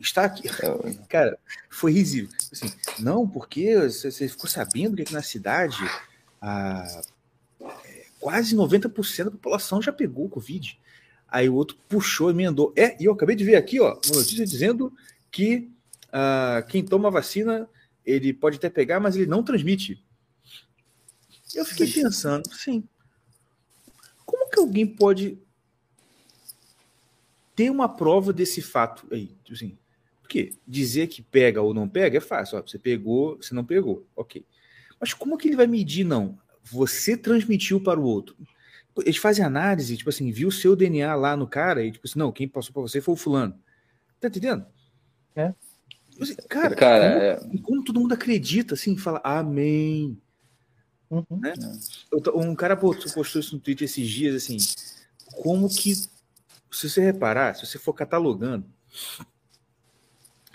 está aqui. Cara, foi risível. Tipo assim, não, porque você ficou sabendo que aqui na cidade a, é, quase 90% da população já pegou o Covid. Aí o outro puxou, emendou. É, e eu acabei de ver aqui, ó, uma notícia dizendo que uh, quem toma vacina, ele pode até pegar, mas ele não transmite. Eu fiquei pensando, sim. Como que alguém pode ter uma prova desse fato aí? Tipo assim, porque dizer que pega ou não pega é fácil. Ó, você pegou, você não pegou, ok. Mas como que ele vai medir, não? você transmitiu para o outro. Eles fazem análise, tipo assim, viu o seu DNA lá no cara e tipo assim, não, quem passou para você foi o fulano. Tá entendendo? É. Cara, Cara, como, e como todo mundo acredita, assim, fala amém. Uhum. Né? Tô- Um cara postou postou isso no Twitter esses dias, assim, como que, se você reparar, se você for catalogando,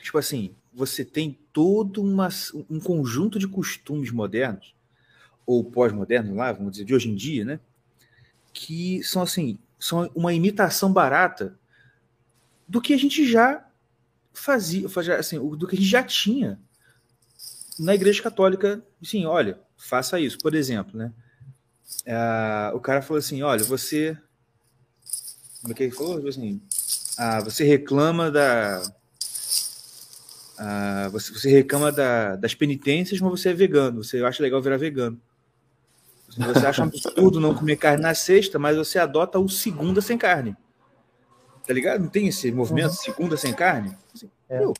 tipo assim, você tem todo uma, um conjunto de costumes modernos, ou pós-modernos lá, vamos dizer, de hoje em dia, né? Que são assim, são uma imitação barata do que a gente já fazia, fazia, assim, do que a gente já tinha na Igreja Católica. Assim, olha, faça isso. Por exemplo, né? Ah, o cara falou assim: olha, você. Como é que ele falou? Assim, ah, você reclama da. ah, você, você reclama da- das penitências, mas você é vegano. Você acha legal virar vegano. Você acha um absurdo não comer carne na sexta, mas você adota o segunda sem carne. Tá ligado? Não tem esse movimento, segunda sem carne? Assim, É. meu,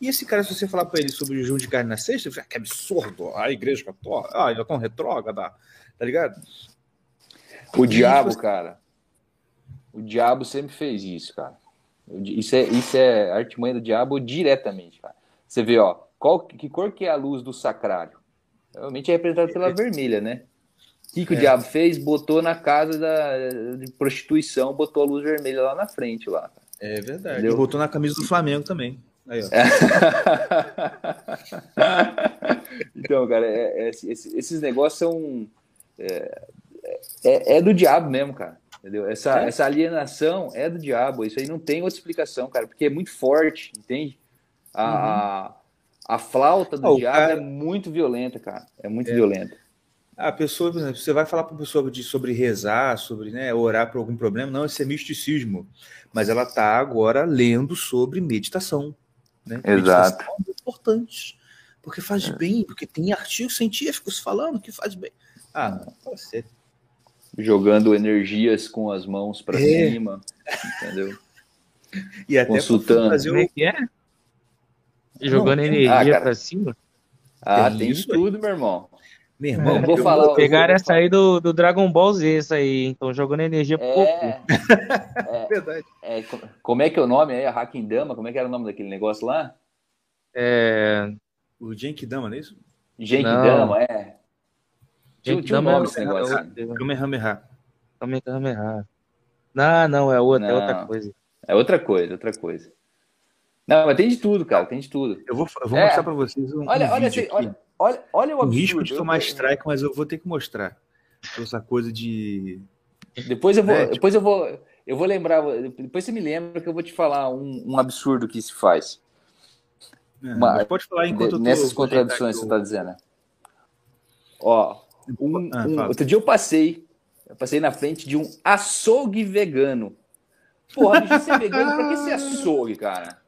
e esse cara, se você falar pra ele sobre o jejum de carne na sexta, ele fala, que absurdo, a igreja católica, ah, já tão retrógrada, tá ligado? O diabo, você- cara. O diabo sempre fez isso, cara. Isso é, isso é artimanha do diabo diretamente, cara. Você vê, ó, qual, que cor que é a luz do sacrário? Realmente é representada pela vermelha, né? O que, que o É. diabo fez? Botou na casa da, de prostituição, botou a luz vermelha lá na frente, lá. É verdade. Entendeu? E botou na camisa do Flamengo também. Aí, ó. então, cara, é- é- esse- esses negócios são. É, é- é do diabo mesmo, cara. Entendeu? Essa, É. essa alienação é do diabo. Isso aí não tem outra explicação, cara, porque é muito forte, entende? A, a, a flauta do Ah, o diabo cara- é muito violenta, cara. É muito É. violenta. A pessoa, por exemplo, você vai falar para a pessoa de, sobre rezar, sobre né, orar por algum problema, não, isso é misticismo. Mas ela está agora lendo sobre meditação. Né? Exato. Meditação é importante, porque faz bem, porque tem artigos científicos falando que faz bem. Ah, não, fala sério. Jogando energias com as mãos pra É. cima, entendeu? E até Consultando. fazer Como é o... que é? Jogando tem- energia Ah, pra cima? Ah, É tem isso tudo, meu irmão. Meu irmão, Eu vou eu- falar- Pegaram essa aí do, do Dragon Ball Z, essa aí. Então, jogando energia pro Goku. É, Verdade. é, co- como é que é o nome aí? A Hacking Dama? Como é que era o nome daquele negócio lá? É. O Genkidama, não é isso? Genkidama, é. Um Genkidama nome é- esse negócio. é- Kamehameha. Kamehameha. Não, não, é outra, é Não. outra coisa. É outra coisa, outra coisa. Não, mas tem de tudo, cara, tem de tudo. Eu vou, eu vou É. mostrar para vocês um, Olha, um olha, vídeo aqui. olha, olha, olha o absurdo. risco de tomar strike, mas eu vou ter que mostrar. Essa coisa de. Depois eu vou, É, tipo- depois eu vou, eu vou lembrar. Depois você me lembra que eu vou te falar um, um absurdo que se faz. É, mas pode falar enquanto eu tô. nessas contradições que você o- está dizendo. Ó, um- Ah, um- outro dia eu passei, eu passei na frente de um açougue vegano. Porra, bicho, ser vegano, pra que ser açougue, cara?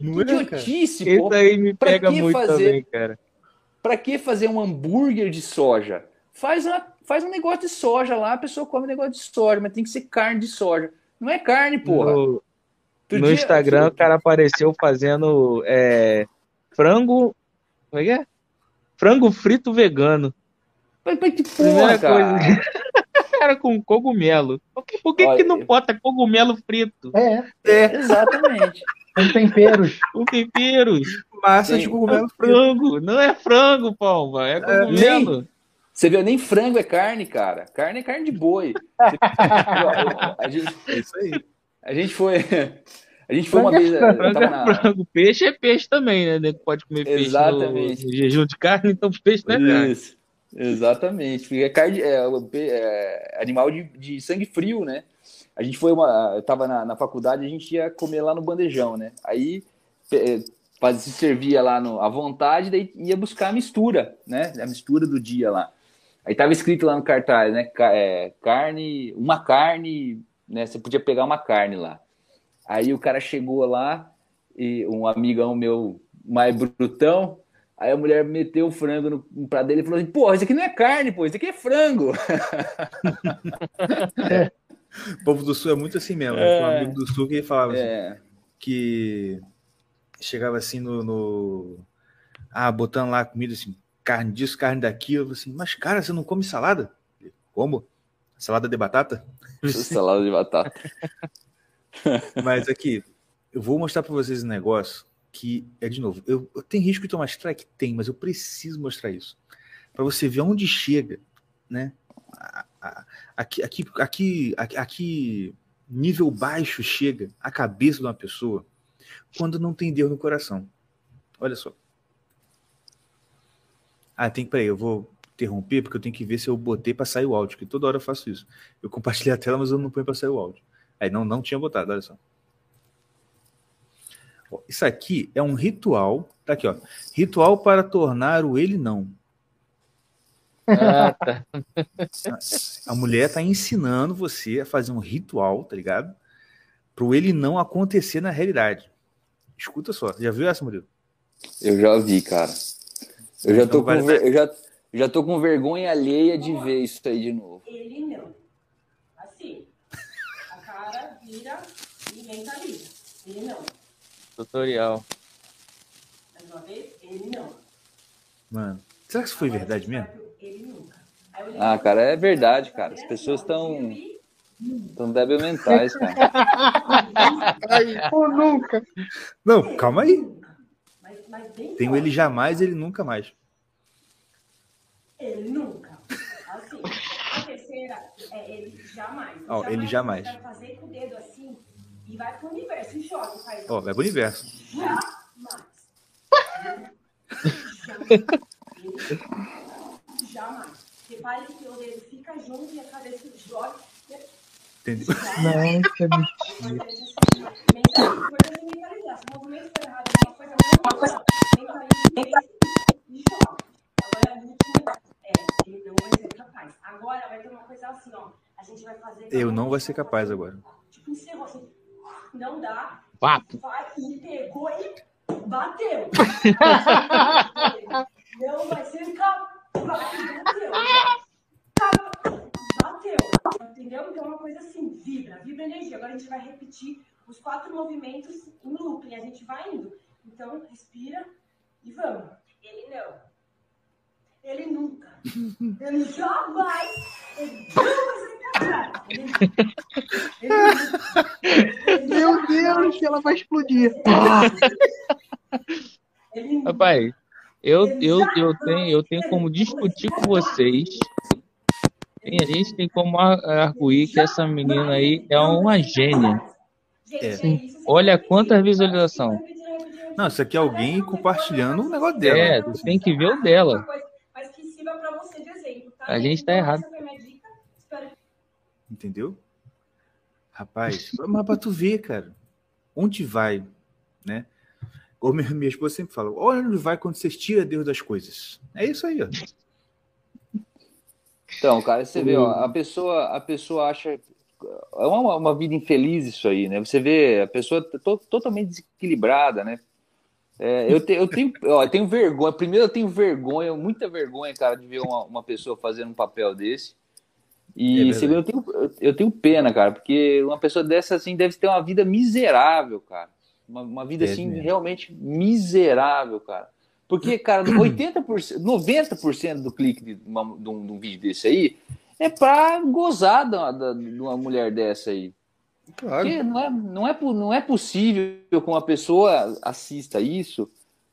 Não Que é, cara? idiotice, Esse pô. aí me pra pega que muito fazer- também, cara. Pra que fazer um hambúrguer de soja? Faz, uma, faz um negócio de soja lá, a pessoa come um negócio de soja, mas tem que ser carne de soja. Não é carne, porra. No, no dia- Instagram, o cara apareceu fazendo é, frango. Como é que é? Frango frito vegano. Mas, mas que Primeira porra, cara. coisa. Cara, com cogumelo. Por que, por que, Olha, que não bota cogumelo frito? É, Exatamente. com temperos. Com temperos. Massa Tem- de cogumelo frito. Frango. Não é frango, Palma. É cogumelo. Você viu, nem frango é carne, cara. Carne é carne de boi. A, gente, É isso aí. a gente foi. A gente foi uma Frango é vez. Eu Frango tava é na, frango. Peixe é peixe também, né? Pode comer peixe Exatamente. no jejum de carne, então peixe não é carne. Isso, exatamente. É, carne, é, é animal de, de sangue frio, né? A gente foi uma. Eu tava na, na faculdade, a gente ia comer lá no bandejão, né? Aí pe- faz- se servia lá no, à vontade, daí ia buscar a mistura, né? A mistura do dia lá. Aí tava escrito lá no cartaz, né? é, carne, uma carne, né? Você podia pegar uma carne lá. Aí o cara chegou lá, e um amigão meu mais brutão, aí a mulher meteu o frango no, no prato dele e falou assim: Porra, isso aqui não é carne, pô, isso aqui é frango. O povo do Sul é muito assim mesmo. É. Um amigo do Sul que ele falava assim, É, que chegava assim no, no- Ah, botando lá comida assim. carne disso, carne daquilo. Assim, mas, cara, você não come salada? Como? Salada de batata? Salada de batata. Mas aqui, eu vou mostrar para vocês um negócio que é de novo. Eu, eu tenho risco de tomar strike? Tem, mas eu preciso mostrar isso. Para você ver onde chega, né? Aqui, aqui, aqui, aqui, nível baixo chega a cabeça de uma pessoa quando não tem Deus no coração. Olha só. Ah, tem que, peraí, eu vou interromper porque eu tenho que ver se eu botei para sair o áudio, que toda hora eu faço isso. Eu compartilhei a tela, mas eu não ponho para sair o áudio. Aí não, não tinha botado, olha só. Isso aqui é um ritual, tá aqui, ó. Ritual para tornar o ele não. Ah, tá. A mulher tá ensinando você a fazer um ritual, tá ligado? Para o ele não acontecer na realidade. Escuta só, já viu essa, Murilo? Eu já vi, cara. Eu já tô, Então vai- com, ver- eu já, já tô com vergonha alheia de ver isso aí de novo. Ele não. Assim. A cara vira e mentaliza. Ele não. Tutorial. Mais uma vez, ele não. Mano, será que isso foi verdade mesmo? Ele nunca. Ah, cara, é verdade, cara. As pessoas estão tão débil mentais, cara. Ou nunca. Não, calma aí. Tem o ele jamais, ele nunca mais. Ele nunca. Assim. A terceira é ele jamais. Ó, ele jamais. Vai fazer com o dedo assim e vai pro universo. E joga, faz. Ó, vai pro universo. Jamais. Jamais. Repare que o dedo fica junto e a cabeça joga. Entendeu? Não, isso é mentira. Mentalizar. Mentalizar. Se o movimento for errado, uma coisa mentaliza e joga. Agora, a última é, ele não vai ser capaz. Agora vai ter uma coisa assim, ó. A gente vai fazer. Eu não vai ser capaz agora. Tipo, encerrou assim. Não dá. Papo. Vai e pegou e bateu. não vai ser capaz. Bateu. Bateu. Entendeu? Então é uma coisa assim, vibra, vibra energia. Agora a gente vai repetir os quatro movimentos em looping. A gente vai indo. Então, respira e vamos. Ele não. Ele nunca. Ele jamais. Ele nunca. Ele Meu Deus, ela vai explodir. Ele. Rapaz, eu, eu, eu, tenho, eu tenho como discutir com vocês. Tem, a gente tem como ar- arguir que essa menina aí é uma gênia. É. Olha quantas visualizações. Não, isso aqui é alguém compartilhando um negócio dela. É, tu tem que ver o dela. Mas que sirva pra você de exemplo, tá? A gente tá errado. Entendeu? Rapaz, mas pra tu ver, cara, onde vai, né? Ou minha, minha esposa sempre fala, olha onde vai quando você tira Deus das coisas. É isso aí, ó. Então, cara, você vê, ó, a pessoa, a pessoa acha é uma, uma vida infeliz isso aí, né? Você vê a pessoa to- totalmente desequilibrada, né? É, eu, te- eu tenho, ó, eu tenho vergonha. Primeiro, eu tenho vergonha, muita vergonha, cara, de ver uma, uma pessoa fazendo um papel desse. É E verdade. segundo, eu tenho, eu- tenho pena, cara, porque uma pessoa dessa assim deve ter uma vida miserável, cara. Uma, uma vida Deve assim mesmo. realmente miserável, cara. Porque, cara, 80%, 90% do clique de, uma- de um, de um vídeo desse aí é pra gozar da- da- de uma mulher dessa aí. Porque não é, não, é, não é possível que uma pessoa assista isso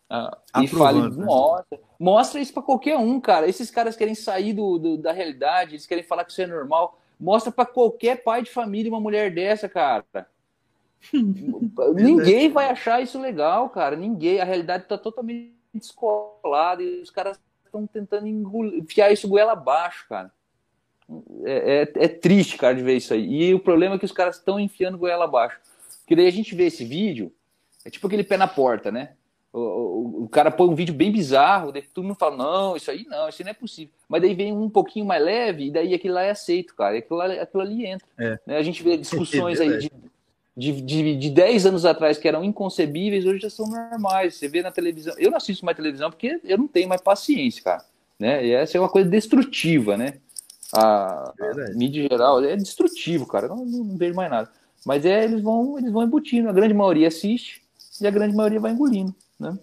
ah, e fale, Aprovando, né? nossa, mostra isso pra qualquer um, cara. Esses caras querem sair do, do- da realidade, eles querem falar que isso é normal. Mostra pra qualquer pai de família uma mulher dessa, cara. Ninguém vai achar isso legal, cara. Ninguém. A realidade tá totalmente descolada e os caras estão tentando engolir- enfiar isso goela abaixo, cara. É, é, é triste, cara, de ver isso aí. E o problema é que os caras estão enfiando goela abaixo. Porque daí a gente vê esse vídeo, é tipo aquele pé na porta, né? O, o, o cara põe um vídeo bem bizarro, daí todo mundo fala, não, isso aí não, isso aí não é possível. Mas daí vem um pouquinho mais leve, e daí aquilo lá é aceito, cara. E aquilo, lá, aquilo ali entra. É. Né? A gente vê discussões É aí de, de, de, de 10 anos atrás que eram inconcebíveis, hoje já são normais. Você vê na televisão. Eu não assisto mais televisão porque eu não tenho mais paciência, cara. Né? E essa é uma coisa destrutiva, né? A, a mídia geral é destrutivo, cara. Eu não, não vejo mais nada. Mas é, eles vão, eles vão embutindo. A grande maioria assiste e a grande maioria vai engolindo, né?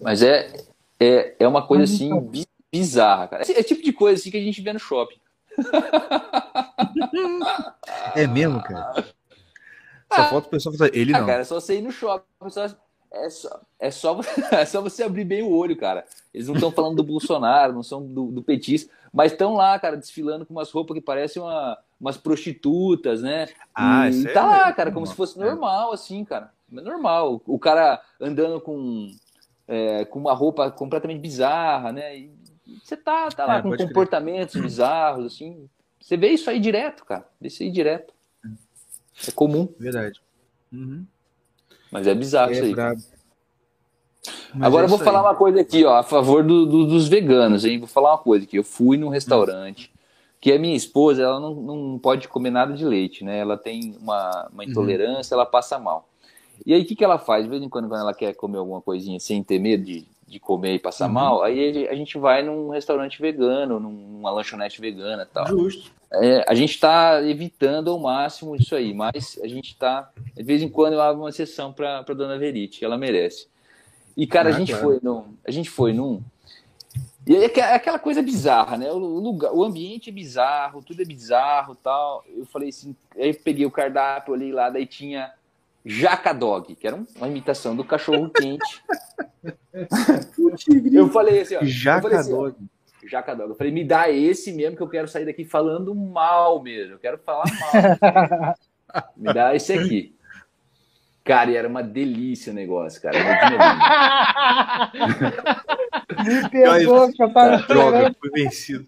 Mas é, É, é uma coisa assim então- bi- bizarra, cara. É, é tipo de coisa assim que a gente vê no shopping. É mesmo, cara? Só falta o pessoal falar, ele Ah, não. cara, é só você ir no shopping. É só, é, só, é só você abrir bem o olho, cara. Eles não estão falando do Bolsonaro, não são do, do petista, mas estão lá, cara, desfilando com umas roupas que parecem uma, umas prostitutas, né? Ah, e isso é tá lá, cara, como se fosse É. normal, assim, cara. É normal. O cara andando com, é, com uma roupa completamente bizarra, né? E você tá, tá lá É, com pode crer. comportamentos bizarros, assim. Você vê isso aí direto, cara. Vê isso aí direto. É comum, Verdade. Uhum. mas é bizarro É isso aí. Agora é eu vou falar aí. uma coisa aqui, ó, a favor do- do- dos veganos, hein? Vou falar uma coisa aqui. Eu fui num restaurante que a minha esposa, ela não, não pode comer nada de leite, né? Ela tem uma, uma intolerância, ela passa mal. E aí o que, que ela faz? De vez em quando, quando ela quer comer alguma coisinha sem ter medo de, de comer e passar Uhum. mal, aí a gente vai num restaurante vegano, num- numa lanchonete vegana e tal. Justo. É, a gente está evitando ao máximo isso aí, mas a gente está. De vez em quando eu abro uma sessão para a dona Verite, ela merece. E, cara, a Ah, gente claro. foi num. A gente foi num. E é que- é aquela coisa bizarra, né? O, lugar, o ambiente é bizarro, tudo é bizarro tal. Eu falei assim, aí eu peguei o cardápio, olhei lá, daí tinha Jaca Dog, que era um- uma imitação do cachorro quente. eu falei assim, ó. falei Jaca assim, ó, Dog. Jaca Dog. Eu falei, me dá esse mesmo que eu quero sair daqui falando mal mesmo. Eu quero falar mal. me dá esse aqui. Cara, e era uma delícia o negócio, cara. Me pegou que eu tava Droga, fui vencido.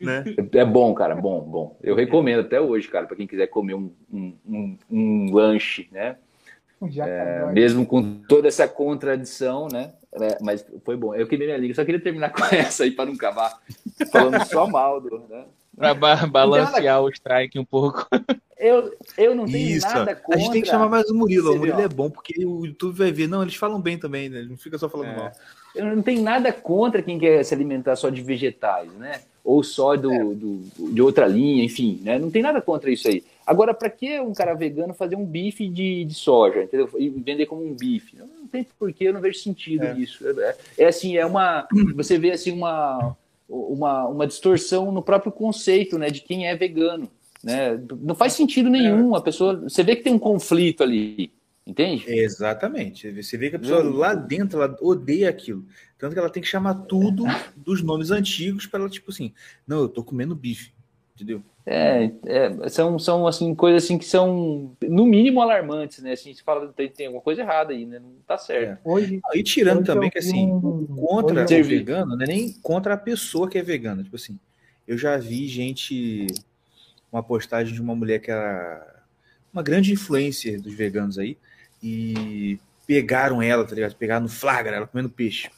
Né? É bom, cara, bom, bom. Eu recomendo até hoje, cara, para quem quiser comer um, um, um, um lanche, né? Já É, mesmo com toda essa contradição, né? É, mas foi bom. Eu queimei minha língua. Só queria terminar com essa aí para não acabar falando só mal do, né? Pra ba- balancear o strike um pouco. Eu, eu não tenho Isso. nada contra. A gente tem que chamar mais o Murilo. O Murilo é bom porque o YouTube vai ver. Não, eles falam bem também, né? Ele não fica só falando É. mal. Eu não tenho nada contra quem quer se alimentar só de vegetais, né? Ou só do, É. do- de outra linha, enfim, né? Não tem nada contra isso aí. Agora, para que um cara vegano fazer um bife de, de soja, entendeu? E vender como um bife? Não tem porquê, eu não vejo sentido É. nisso. É, é assim, é uma. Você vê assim uma, uma, uma distorção no próprio conceito, né? De quem é vegano. Né? Não faz sentido nenhum. A pessoa. Você vê que tem um conflito ali, entende? Exatamente. Você vê que a pessoa Hum. lá dentro ela odeia aquilo. Tanto que ela tem que chamar tudo dos nomes antigos para ela, tipo assim, não, eu tô comendo bife. Entendeu? É, é, são, são assim, coisas assim que são, no mínimo, alarmantes, né? Assim, você fala, tem, tem alguma coisa errada aí, né? Não tá certo. Hoje, E tirando Hoje também que assim, um- contra o vegano, não é nem contra a pessoa que é vegana. Tipo assim, eu já vi gente, uma postagem de uma mulher que era uma grande influencer dos veganos aí, e pegaram ela, tá ligado? Pegaram no flagra, ela comendo peixe.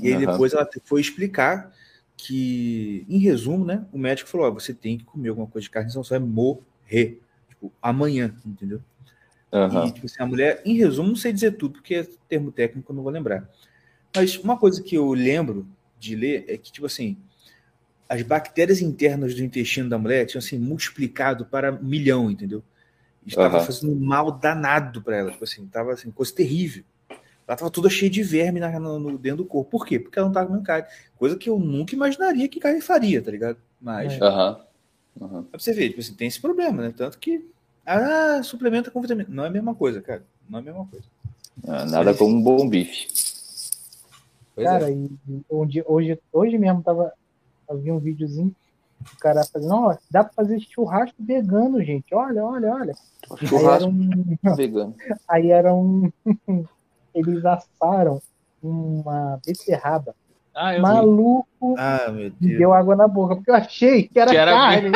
E aí Aham. depois ela foi explicar que, em resumo, né, o médico falou, ó, você tem que comer alguma coisa de carne, senão você vai morrer. Tipo, amanhã, entendeu? Aham. E, tipo assim, a mulher, em resumo, não sei dizer tudo, porque é termo técnico, eu não vou lembrar. Mas uma coisa que eu lembro de ler é que, tipo assim, as bactérias internas do intestino da mulher tinham assim, multiplicado para milhão, entendeu? Estava Aham. fazendo um mal danado para ela, tipo assim, tava assim, coisa terrível. Ela tava toda cheia de verme na, no, no- dentro do corpo. Por quê? Porque ela não tava comendo carne. Coisa que eu nunca imaginaria que carne faria, tá ligado? Mas, É. Aham. Aham. pra você ver, tipo assim, tem esse problema, né? Tanto que, ah, suplementa com vitamina. Não é a mesma coisa, cara. Não é a mesma coisa. Ah, Nada como um bom bife. Pois cara, é. e onde, hoje, hoje mesmo tava, eu vi um videozinho, o cara fazendo, ó, dá pra fazer churrasco vegano, gente. Olha, olha, olha. Aí era Churrasco um. vegano. Aí era um. Eles assaram uma beterraba. Ah, eu vi. Maluco, Ah, meu me deu água na boca, porque eu achei que era, Que era carne.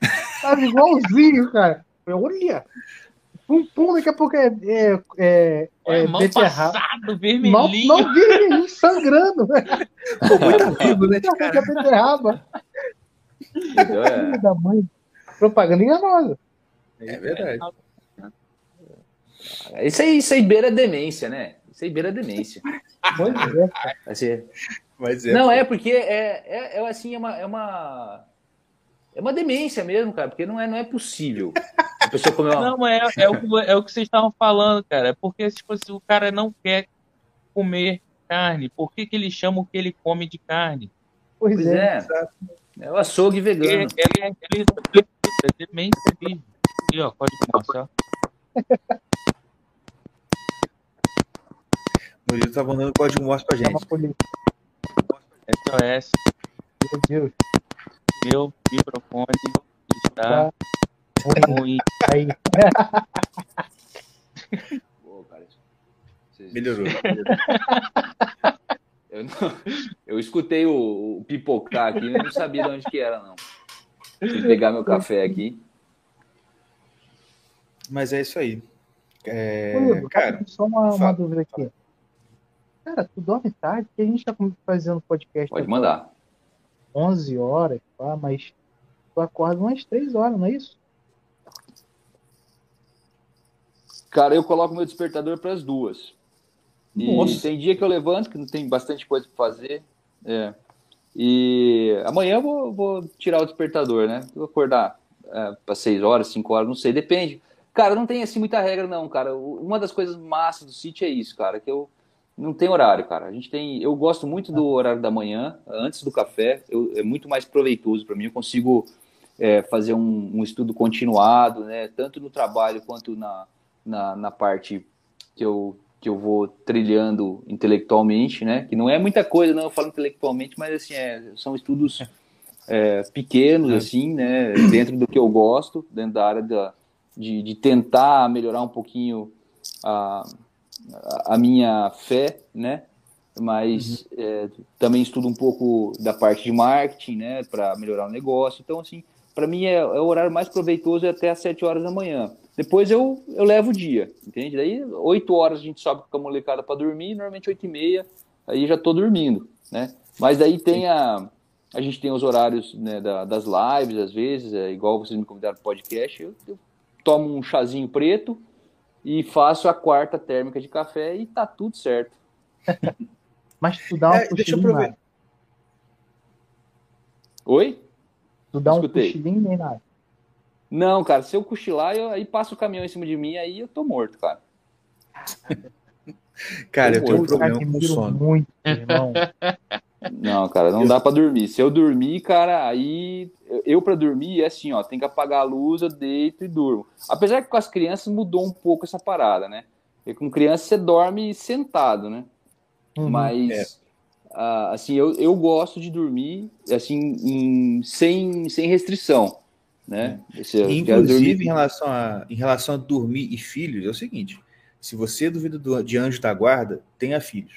Tava igualzinho, cara. Eu, olha! Pum, pum, daqui a pouco é, é, é, é mal beterraba. passado, Mal, vermelhinho. mal vermelhinho, sangrando. Pô, muito vivo, né, cara? beterraba. Então, é, Filho da mãe. Propaganda enganosa. É verdade. Isso, aí, isso aí beira demência, né? Isso aí beira demência. Pois é. Assim, Mas é. Não, é porque é, é, é assim, é uma, é uma. É uma demência mesmo, cara, porque não é, não é possível. A pessoa comer uma. Não, mas é, é, o, que- é o que vocês estavam falando, cara. É porque tipo, assim, o cara não quer comer carne. Por que, que ele chama o que ele come de carne? Pois, Pois é. é. É o açougue vegano. ele, ele, ele é demência mesmo. Aqui, ó, código Morse, ó. O Murilo tá mandando código Morse pra gente. SOS, Meu Deus. meu microfone está Tá ruim. ruim. Aí. Pô, cara, vocês- Melhorou. Eu, não- eu escutei o, o pipocar aqui, mas não sabia de onde que era, não. Deixa eu pegar meu café aqui. Mas é isso aí. É, cara, só uma, uma dúvida aqui. Cara, tu dorme tarde, porque a gente tá fazendo podcast Pode mandar. 11 horas, pá, mas tu acorda umas 3 horas, não é isso? Cara, eu coloco meu despertador para as duas. E Nossa. tem dia que eu levanto, que não tem bastante coisa para fazer. É. E amanhã eu vou, vou tirar o despertador, né? Vou acordar é, para 6 horas, 5 horas, não sei, depende. Cara, não tem assim muita regra, não, cara. Uma das coisas massas do sítio é isso, cara, que eu não tem horário, cara. A gente tem. Eu gosto muito do horário da manhã, antes do café. Eu- é muito mais proveitoso para mim. Eu consigo é, fazer um, um estudo continuado, né? Tanto no trabalho quanto na, na, na parte que eu, que eu vou trilhando intelectualmente, né? Que não é muita coisa, não, eu falo intelectualmente, mas assim, é, são estudos é, pequenos, assim, né? Dentro do que eu gosto, dentro da área da, de, de tentar melhorar um pouquinho a, a- minha fé, né? Mas é, também estudo um pouco da parte de marketing, né? Para melhorar o negócio. Então, assim, para mim é, é o horário mais proveitoso é até às 7 horas da manhã. Depois eu, eu levo o dia, entende? Daí 8 horas a gente sobe com a molecada para dormir, normalmente 8 e meia, aí já tô dormindo, né? Mas daí tem a. A gente tem os horários né, da- das lives, às vezes, é igual vocês me convidaram para podcast, eu, eu tomo um chazinho preto e faço a quarta térmica de café e tá tudo certo. Mas tu dá uma É, deixa eu nada. Oi? Tu dá um Escutei. cochilinho nem nada. Não, cara, se eu cochilar, eu, aí passa o caminhão em cima de mim, aí eu tô morto, cara. cara, eu tenho um Eu problema com sono. muito, irmão. Não, cara, não dá pra dormir. Se eu dormir, cara, aí eu- pra dormir é assim, ó, tem que apagar a luz, eu deito e durmo. Apesar que com as crianças mudou um pouco essa parada, né? Porque com criança você dorme sentado, né? Uhum. Mas ah, assim, eu, eu gosto de dormir assim em- sem, sem restrição, né? Se eu quero Inclusive, em relação, a, em relação a dormir e filhos, é o seguinte: se você duvida do- de anjo da guarda, tenha filhos.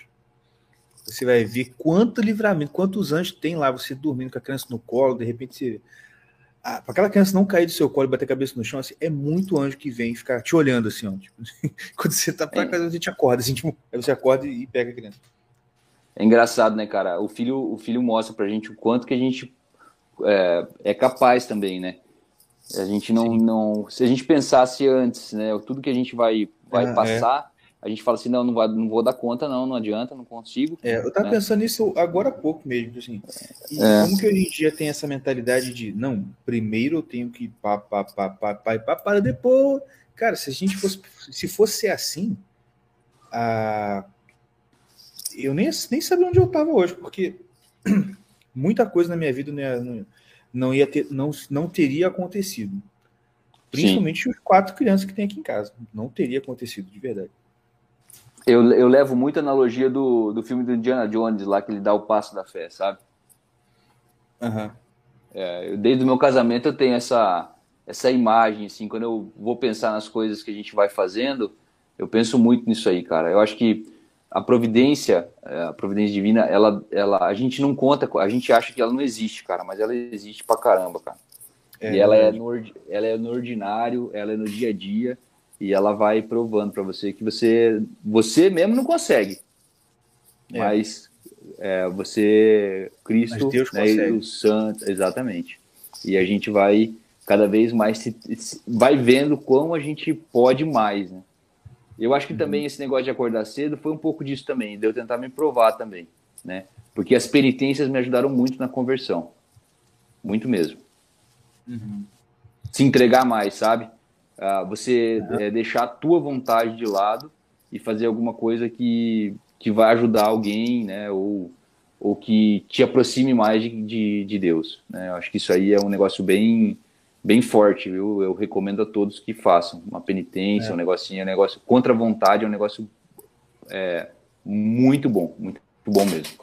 Você vai ver quanto livramento, quantos anjos tem lá, você dormindo com a criança no colo, de repente você. Ah, para aquela criança não cair do seu colo e bater a cabeça no chão, assim, é muito anjo que vem ficar te olhando assim, ó. tipo, quando você tá pra É. casa, você te acorda, assim, tipo, aí você acorda e pega a criança. É engraçado, né, cara? O filho, o filho mostra pra gente o quanto que a gente é, é capaz também, né? A gente não, Sim. não. Se a gente pensasse antes, né? Tudo que a gente vai, vai Ah, passar, a gente fala assim, não, não, vai, não vou dar conta, não, não adianta, não consigo. É, eu tava né? pensando nisso agora há pouco mesmo, assim. É. como que hoje em dia tem essa mentalidade de, não, primeiro eu tenho que pá, pá, pá, pá, pá, pá, para depois. Cara, se a gente fosse, se fosse assim, a... eu nem, nem sabia onde eu tava hoje, porque muita coisa na minha vida não ia, não, ia ter, não, não teria acontecido. Principalmente os quatro crianças que tem aqui em casa. Não teria acontecido, de verdade. Eu, eu levo muita analogia do, do filme do Indiana Jones, lá que ele dá o passo da fé, sabe? Aham. É, eu- desde o meu casamento eu tenho essa, essa imagem, assim, quando eu vou pensar nas coisas que a gente vai fazendo, eu penso muito nisso aí, cara. Eu acho que a providência, é, a providência divina, ela, ela, a gente não conta, a gente acha que ela não existe, cara, mas ela existe pra caramba, cara. É e ela é, verdade. no, ela é no ordinário, ela é no dia a dia, e ela vai provando pra você que você, você mesmo não consegue. É. Mas é, você, Cristo, Mas né, e os santos, exatamente. E a gente vai cada vez mais se, vai vendo quão a gente pode mais, né? Eu acho que Uhum. também esse negócio de acordar cedo foi um pouco disso também, de eu tentar me provar também, né? Porque as penitências me ajudaram muito na conversão. Muito mesmo Uhum. se entregar mais, sabe? Ah, você é, deixar a tua vontade de lado e fazer alguma coisa que, que vai ajudar alguém, né? Ou, ou que te aproxime mais de, de, de Deus. Né? Eu acho que isso aí é um negócio bem, bem forte, viu? Eu recomendo a todos que façam uma penitência, É. um negocinho, um negócio contra a vontade, é um negócio é, muito bom, muito bom mesmo.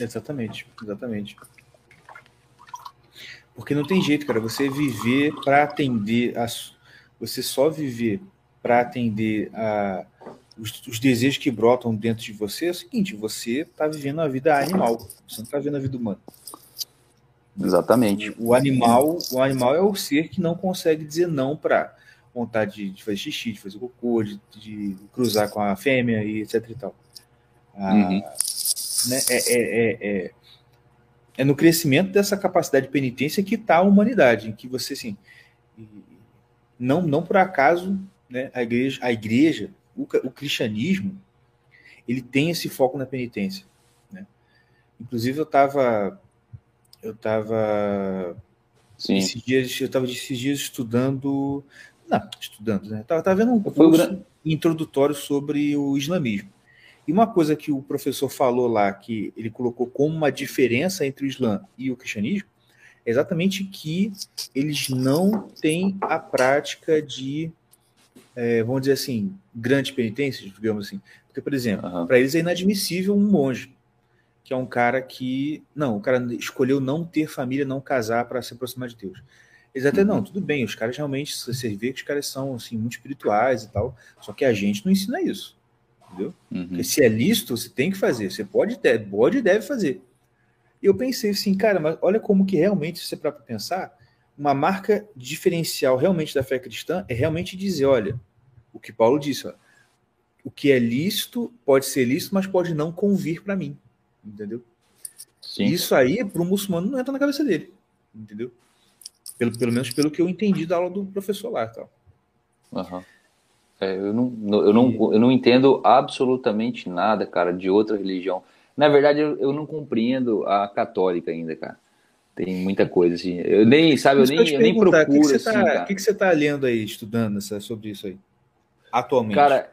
Exatamente, exatamente. Porque não tem jeito, cara. Você viver para atender a, su- você só viver para atender a os, os desejos que brotam dentro de você é o seguinte: você está vivendo a vida animal. Você não está vivendo a vida humana. Exatamente. O animal, o animal é o ser que não consegue dizer não para vontade de, fazer xixi, de fazer cocô, de, de cruzar com a fêmea e etc e tal. Ah, Uhum. né, é, é, é, é, é no crescimento dessa capacidade de penitência que está a humanidade, em que você assim, não, não por acaso, né, a igreja, a igreja o, o cristianismo, ele tem esse foco na penitência. Né? Inclusive eu estava eu estava esses dias eu estava esses dias estudando, não, estudando, né? Tava, tava vendo um curso introdutório sobre o islamismo. E uma coisa que o professor falou lá, que ele colocou como uma diferença entre o Islã e o cristianismo, é exatamente que eles não têm a prática de, eh, vamos dizer assim, grandes penitências, digamos assim. Porque, por exemplo, Aham. para eles é inadmissível um monge, que é um cara que. Não, o cara escolheu não ter família, não casar para se aproximar de Deus. Eles até, não, tudo bem, os caras realmente, você vê que os caras são assim, muito espirituais e tal, só que a gente não ensina isso. Entendeu? Uhum. Porque se é lícito, você tem que fazer. Você pode, pode e deve fazer. E eu pensei assim, cara, mas olha como que realmente, se você para pensar, uma marca diferencial realmente da fé cristã é realmente dizer, olha, o que Paulo disse, ó, o que é lícito pode ser lícito, mas pode não convir para mim. Entendeu? Sim. Isso aí, para o muçulmano, não entra na cabeça dele. Entendeu? Pelo, pelo menos pelo que eu entendi da aula do professor lá. Tal. Aham. É, eu, não- eu, não, eu não entendo absolutamente nada, cara, de outra religião. Na verdade, eu, eu não compreendo a católica ainda, cara. Tem muita coisa assim. Eu nem, sabe, eu que nem, eu nem procuro o que, que assim, você tá, o que, que você tá lendo aí, estudando essa- sobre isso aí? Atualmente. Cara,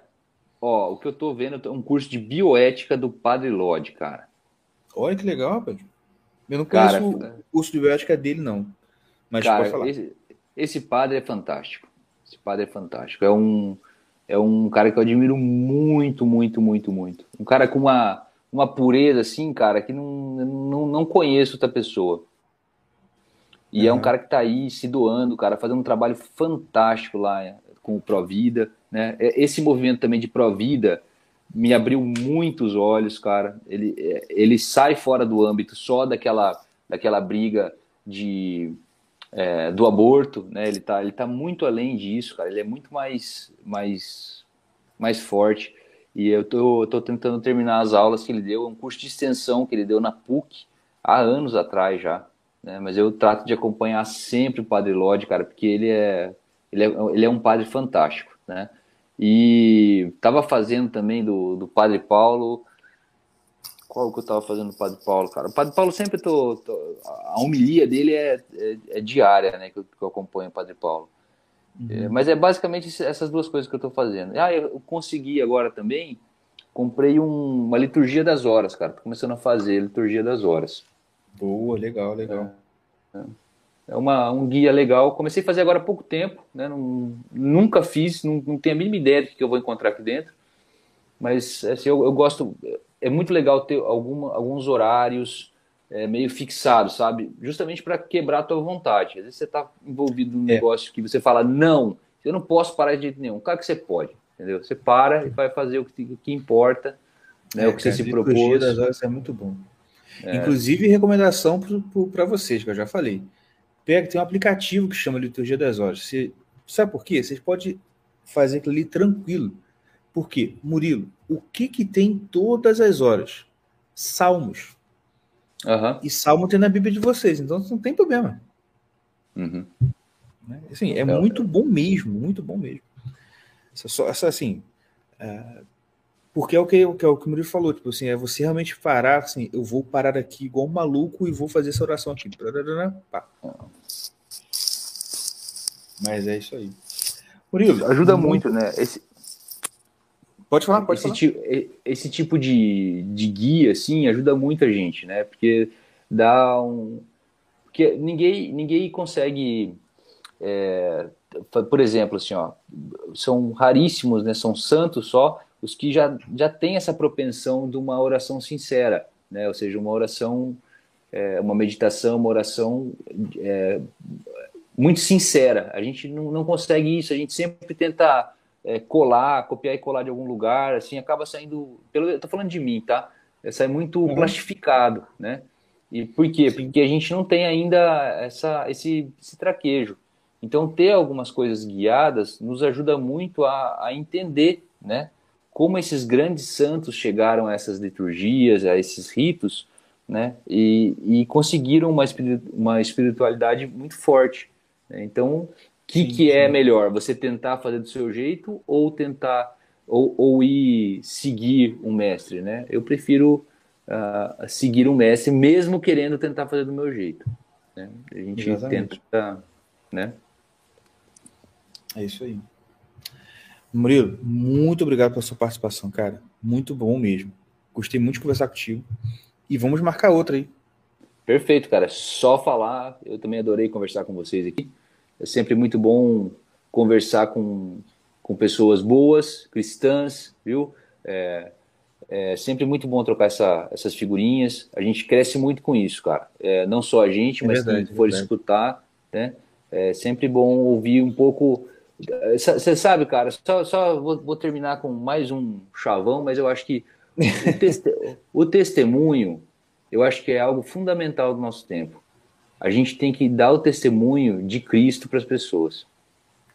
ó, o que eu tô vendo é um curso de bioética do Padre Lodge, cara. Olha que legal, rapaz. Eu não Cara, conheço o curso de bioética dele, não. Mas Cara, pode falar. esse, esse padre é fantástico. Esse padre é fantástico. É um, é um cara que eu admiro muito, muito, muito, muito. Um cara com uma, uma pureza, assim, cara, que não, não, não conheço outra pessoa. E é um Uhum. cara que tá aí se doando, cara, fazendo um trabalho fantástico lá é, com o Provida, né? É, Esse movimento também de Provida me abriu muitos olhos, cara. Ele, é, ele sai fora do âmbito só daquela, daquela briga de é, do aborto, né? Ele tá, ele tá muito além disso, cara. Ele é muito mais, mais, mais forte. E eu tô, tô tentando terminar as aulas que ele deu, é um curso de extensão que ele deu na PUC há anos atrás já, né? Mas eu trato de acompanhar sempre o Padre Lodge, cara, porque ele é, ele é, ele é um padre fantástico, né? E tava fazendo também do, do Padre Paulo. Qual que eu tava fazendo do Padre Paulo, cara? O Padre Paulo sempre tô, tô- a homilia dele é, é, é diária, né? Que eu, que eu acompanho o Padre Paulo. É, mas é basicamente essas duas coisas que eu tô fazendo. Ah, eu consegui agora também. Comprei um- uma liturgia das horas, cara. Tô começando a fazer a liturgia das horas. Boa, legal, legal. É uma, um guia legal. Comecei a fazer agora há pouco tempo, né? Não- nunca fiz, não, não tenho a mínima ideia do que eu vou encontrar aqui dentro. Mas assim, eu, eu gosto. É muito legal ter alguma, alguns horários é, meio fixados, sabe? Justamente para quebrar a tua vontade. Às vezes você está envolvido num É. negócio que você fala, não, eu não posso parar de jeito nenhum. Claro que você pode, entendeu? Você para e vai fazer o que, o que importa, né? o que cara, você se liturgia propôs. das horas é muito bom. É. Inclusive, recomendação para vocês, que eu já falei. Pega, tem um aplicativo que chama Liturgia das Horas. Você, sabe por quê? Vocês podem fazer aquilo ali tranquilo. Por quê? Murilo, o que, que tem todas as horas? Salmos. Aham. E salmo tem na Bíblia de vocês, então não tem problema. Uhum. né? Assim, é muito bom mesmo, muito bom mesmo. Essa, essa assim, é, porque é o que, o que, é o que o Murilo falou, tipo assim, é você realmente parar, assim, eu vou parar aqui igual um maluco e vou fazer essa oração aqui. Pá. Mas é isso aí. Murilo, Ajuda muito, né? Esse... Pode falar, pode esse, falar. ti- e- esse tipo de, de guia, assim, ajuda muita gente, né? Porque dá um... Porque ninguém, ninguém consegue... é, por exemplo, assim, ó, são raríssimos, né? São santos só os que já, já têm essa propensão de uma oração sincera, né? Ou seja, uma oração, é, uma meditação, uma oração é, muito sincera. A gente não, não consegue isso, a gente sempre tenta é, colar, copiar e colar de algum lugar, assim, acaba saindo, pelo, eu tô falando de mim, tá? É, sai muito Uhum. plastificado, né? E por quê? Porque a gente não tem ainda essa, esse, esse traquejo. Então, ter algumas coisas guiadas nos ajuda muito a, a entender, né? Como esses grandes santos chegaram a essas liturgias, a esses ritos, né? E, e conseguiram uma, uma espiritualidade muito forte. né? Então, que, Sim, que é sim. melhor? Você tentar fazer do seu jeito ou tentar ou, ou ir seguir um mestre, né? Eu prefiro ah, seguir um mestre, mesmo querendo tentar fazer do meu jeito. né? A gente Exatamente. tenta, né? É isso aí. Murilo, muito obrigado pela sua participação, cara. Muito bom mesmo. Gostei muito de conversar contigo. E vamos marcar outra aí. Perfeito, cara. Só falar. Eu também adorei conversar com vocês aqui. É sempre muito bom conversar com, com pessoas boas, cristãs, viu? É, é sempre muito bom trocar essa, essas figurinhas. A gente cresce muito com isso, cara. É, não só a gente, É mas verdade, quem for verdade. escutar, né? É sempre bom ouvir um pouco. Você sabe, cara, só, só vou, vou terminar com mais um chavão, mas eu acho que o testemunho, eu acho que é algo fundamental do nosso tempo. A gente tem que dar o testemunho de Cristo para as pessoas.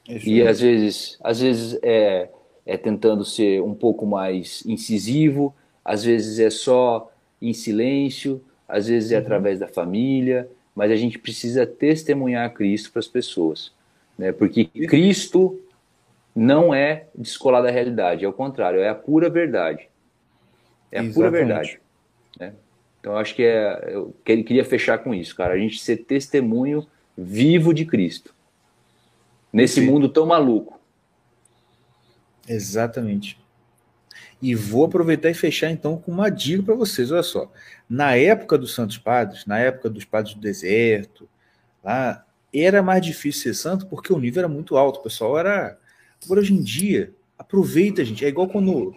É isso E aí. às vezes, às vezes é, é tentando ser um pouco mais incisivo, às vezes é só em silêncio, às vezes é através da família, mas a gente precisa testemunhar Cristo para as pessoas, né? Porque Cristo não é descolar da realidade, é o contrário, é a pura verdade. É a pura Exatamente. verdade. Então acho que é, eu que- queria fechar com isso, cara, a gente ser testemunho vivo de Cristo nesse Perfeito. mundo tão maluco. Exatamente. E vou aproveitar e fechar então com uma dica para vocês. Olha só, na época dos Santos Padres, na época dos Padres do Deserto, lá era mais difícil ser santo porque o nível era muito alto. O pessoal era. Agora hoje em dia, aproveita, gente. É igual quando,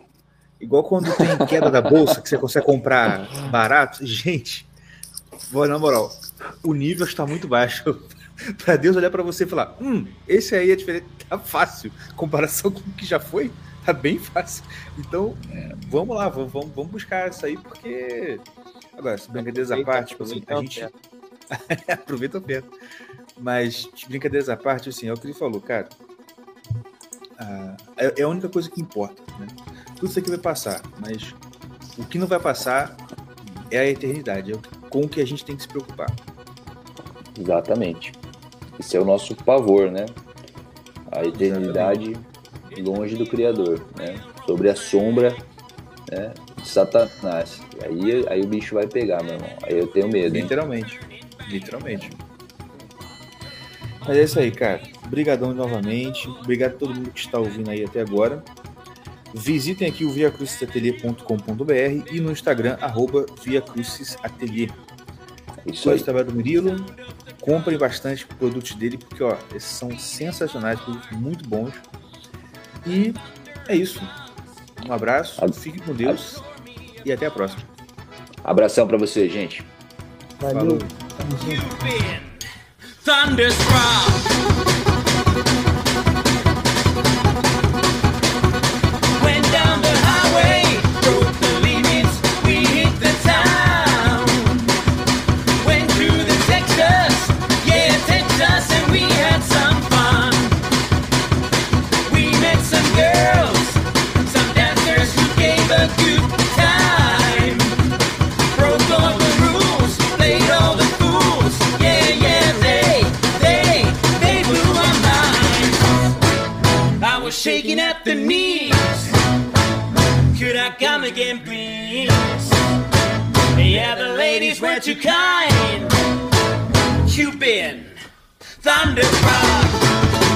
igual quando tem queda da bolsa que você consegue comprar barato. Gente, na moral, o nível está muito baixo. para Deus olhar para você e falar: hum, esse aí é diferente, tá fácil. Comparação com o que já foi, tá bem fácil. Então, é, vamos lá, vamos, vamos, buscar isso aí, porque. Agora, se brincadeiras à parte, tipo assim, a gente. Aproveita a oferta. Mas, brincadeiras à parte, assim, é o que ele falou, cara. Ah, é, é a única coisa que importa, né? Tudo isso aqui vai passar, mas o que não vai passar é a eternidade, é com o que a gente tem que se preocupar. Exatamente. Esse é o nosso pavor, né? A eternidade longe do Criador, né? Sobre a sombra né, de Satanás. Aí, aí o bicho vai pegar, meu irmão. Aí eu tenho medo, hein? Literalmente. Literalmente. Mas é isso aí, cara. Obrigadão novamente. Obrigado a todo mundo que está ouvindo aí até agora. Visitem aqui o viacrucisatelier.com.br e no Instagram, arroba viacrucisatelier. Isso Só aí. esse trabalho do Murilo. Comprem bastante produtos dele, porque ó, esses são sensacionais, produtos muito bons. E é isso. Um abraço, Ab- fiquem com Deus e até a próxima. Abração pra você, gente. Valeu. Falou. Again, please? Yeah, the ladies were too kind. Thunderstruck. Thunderstruck.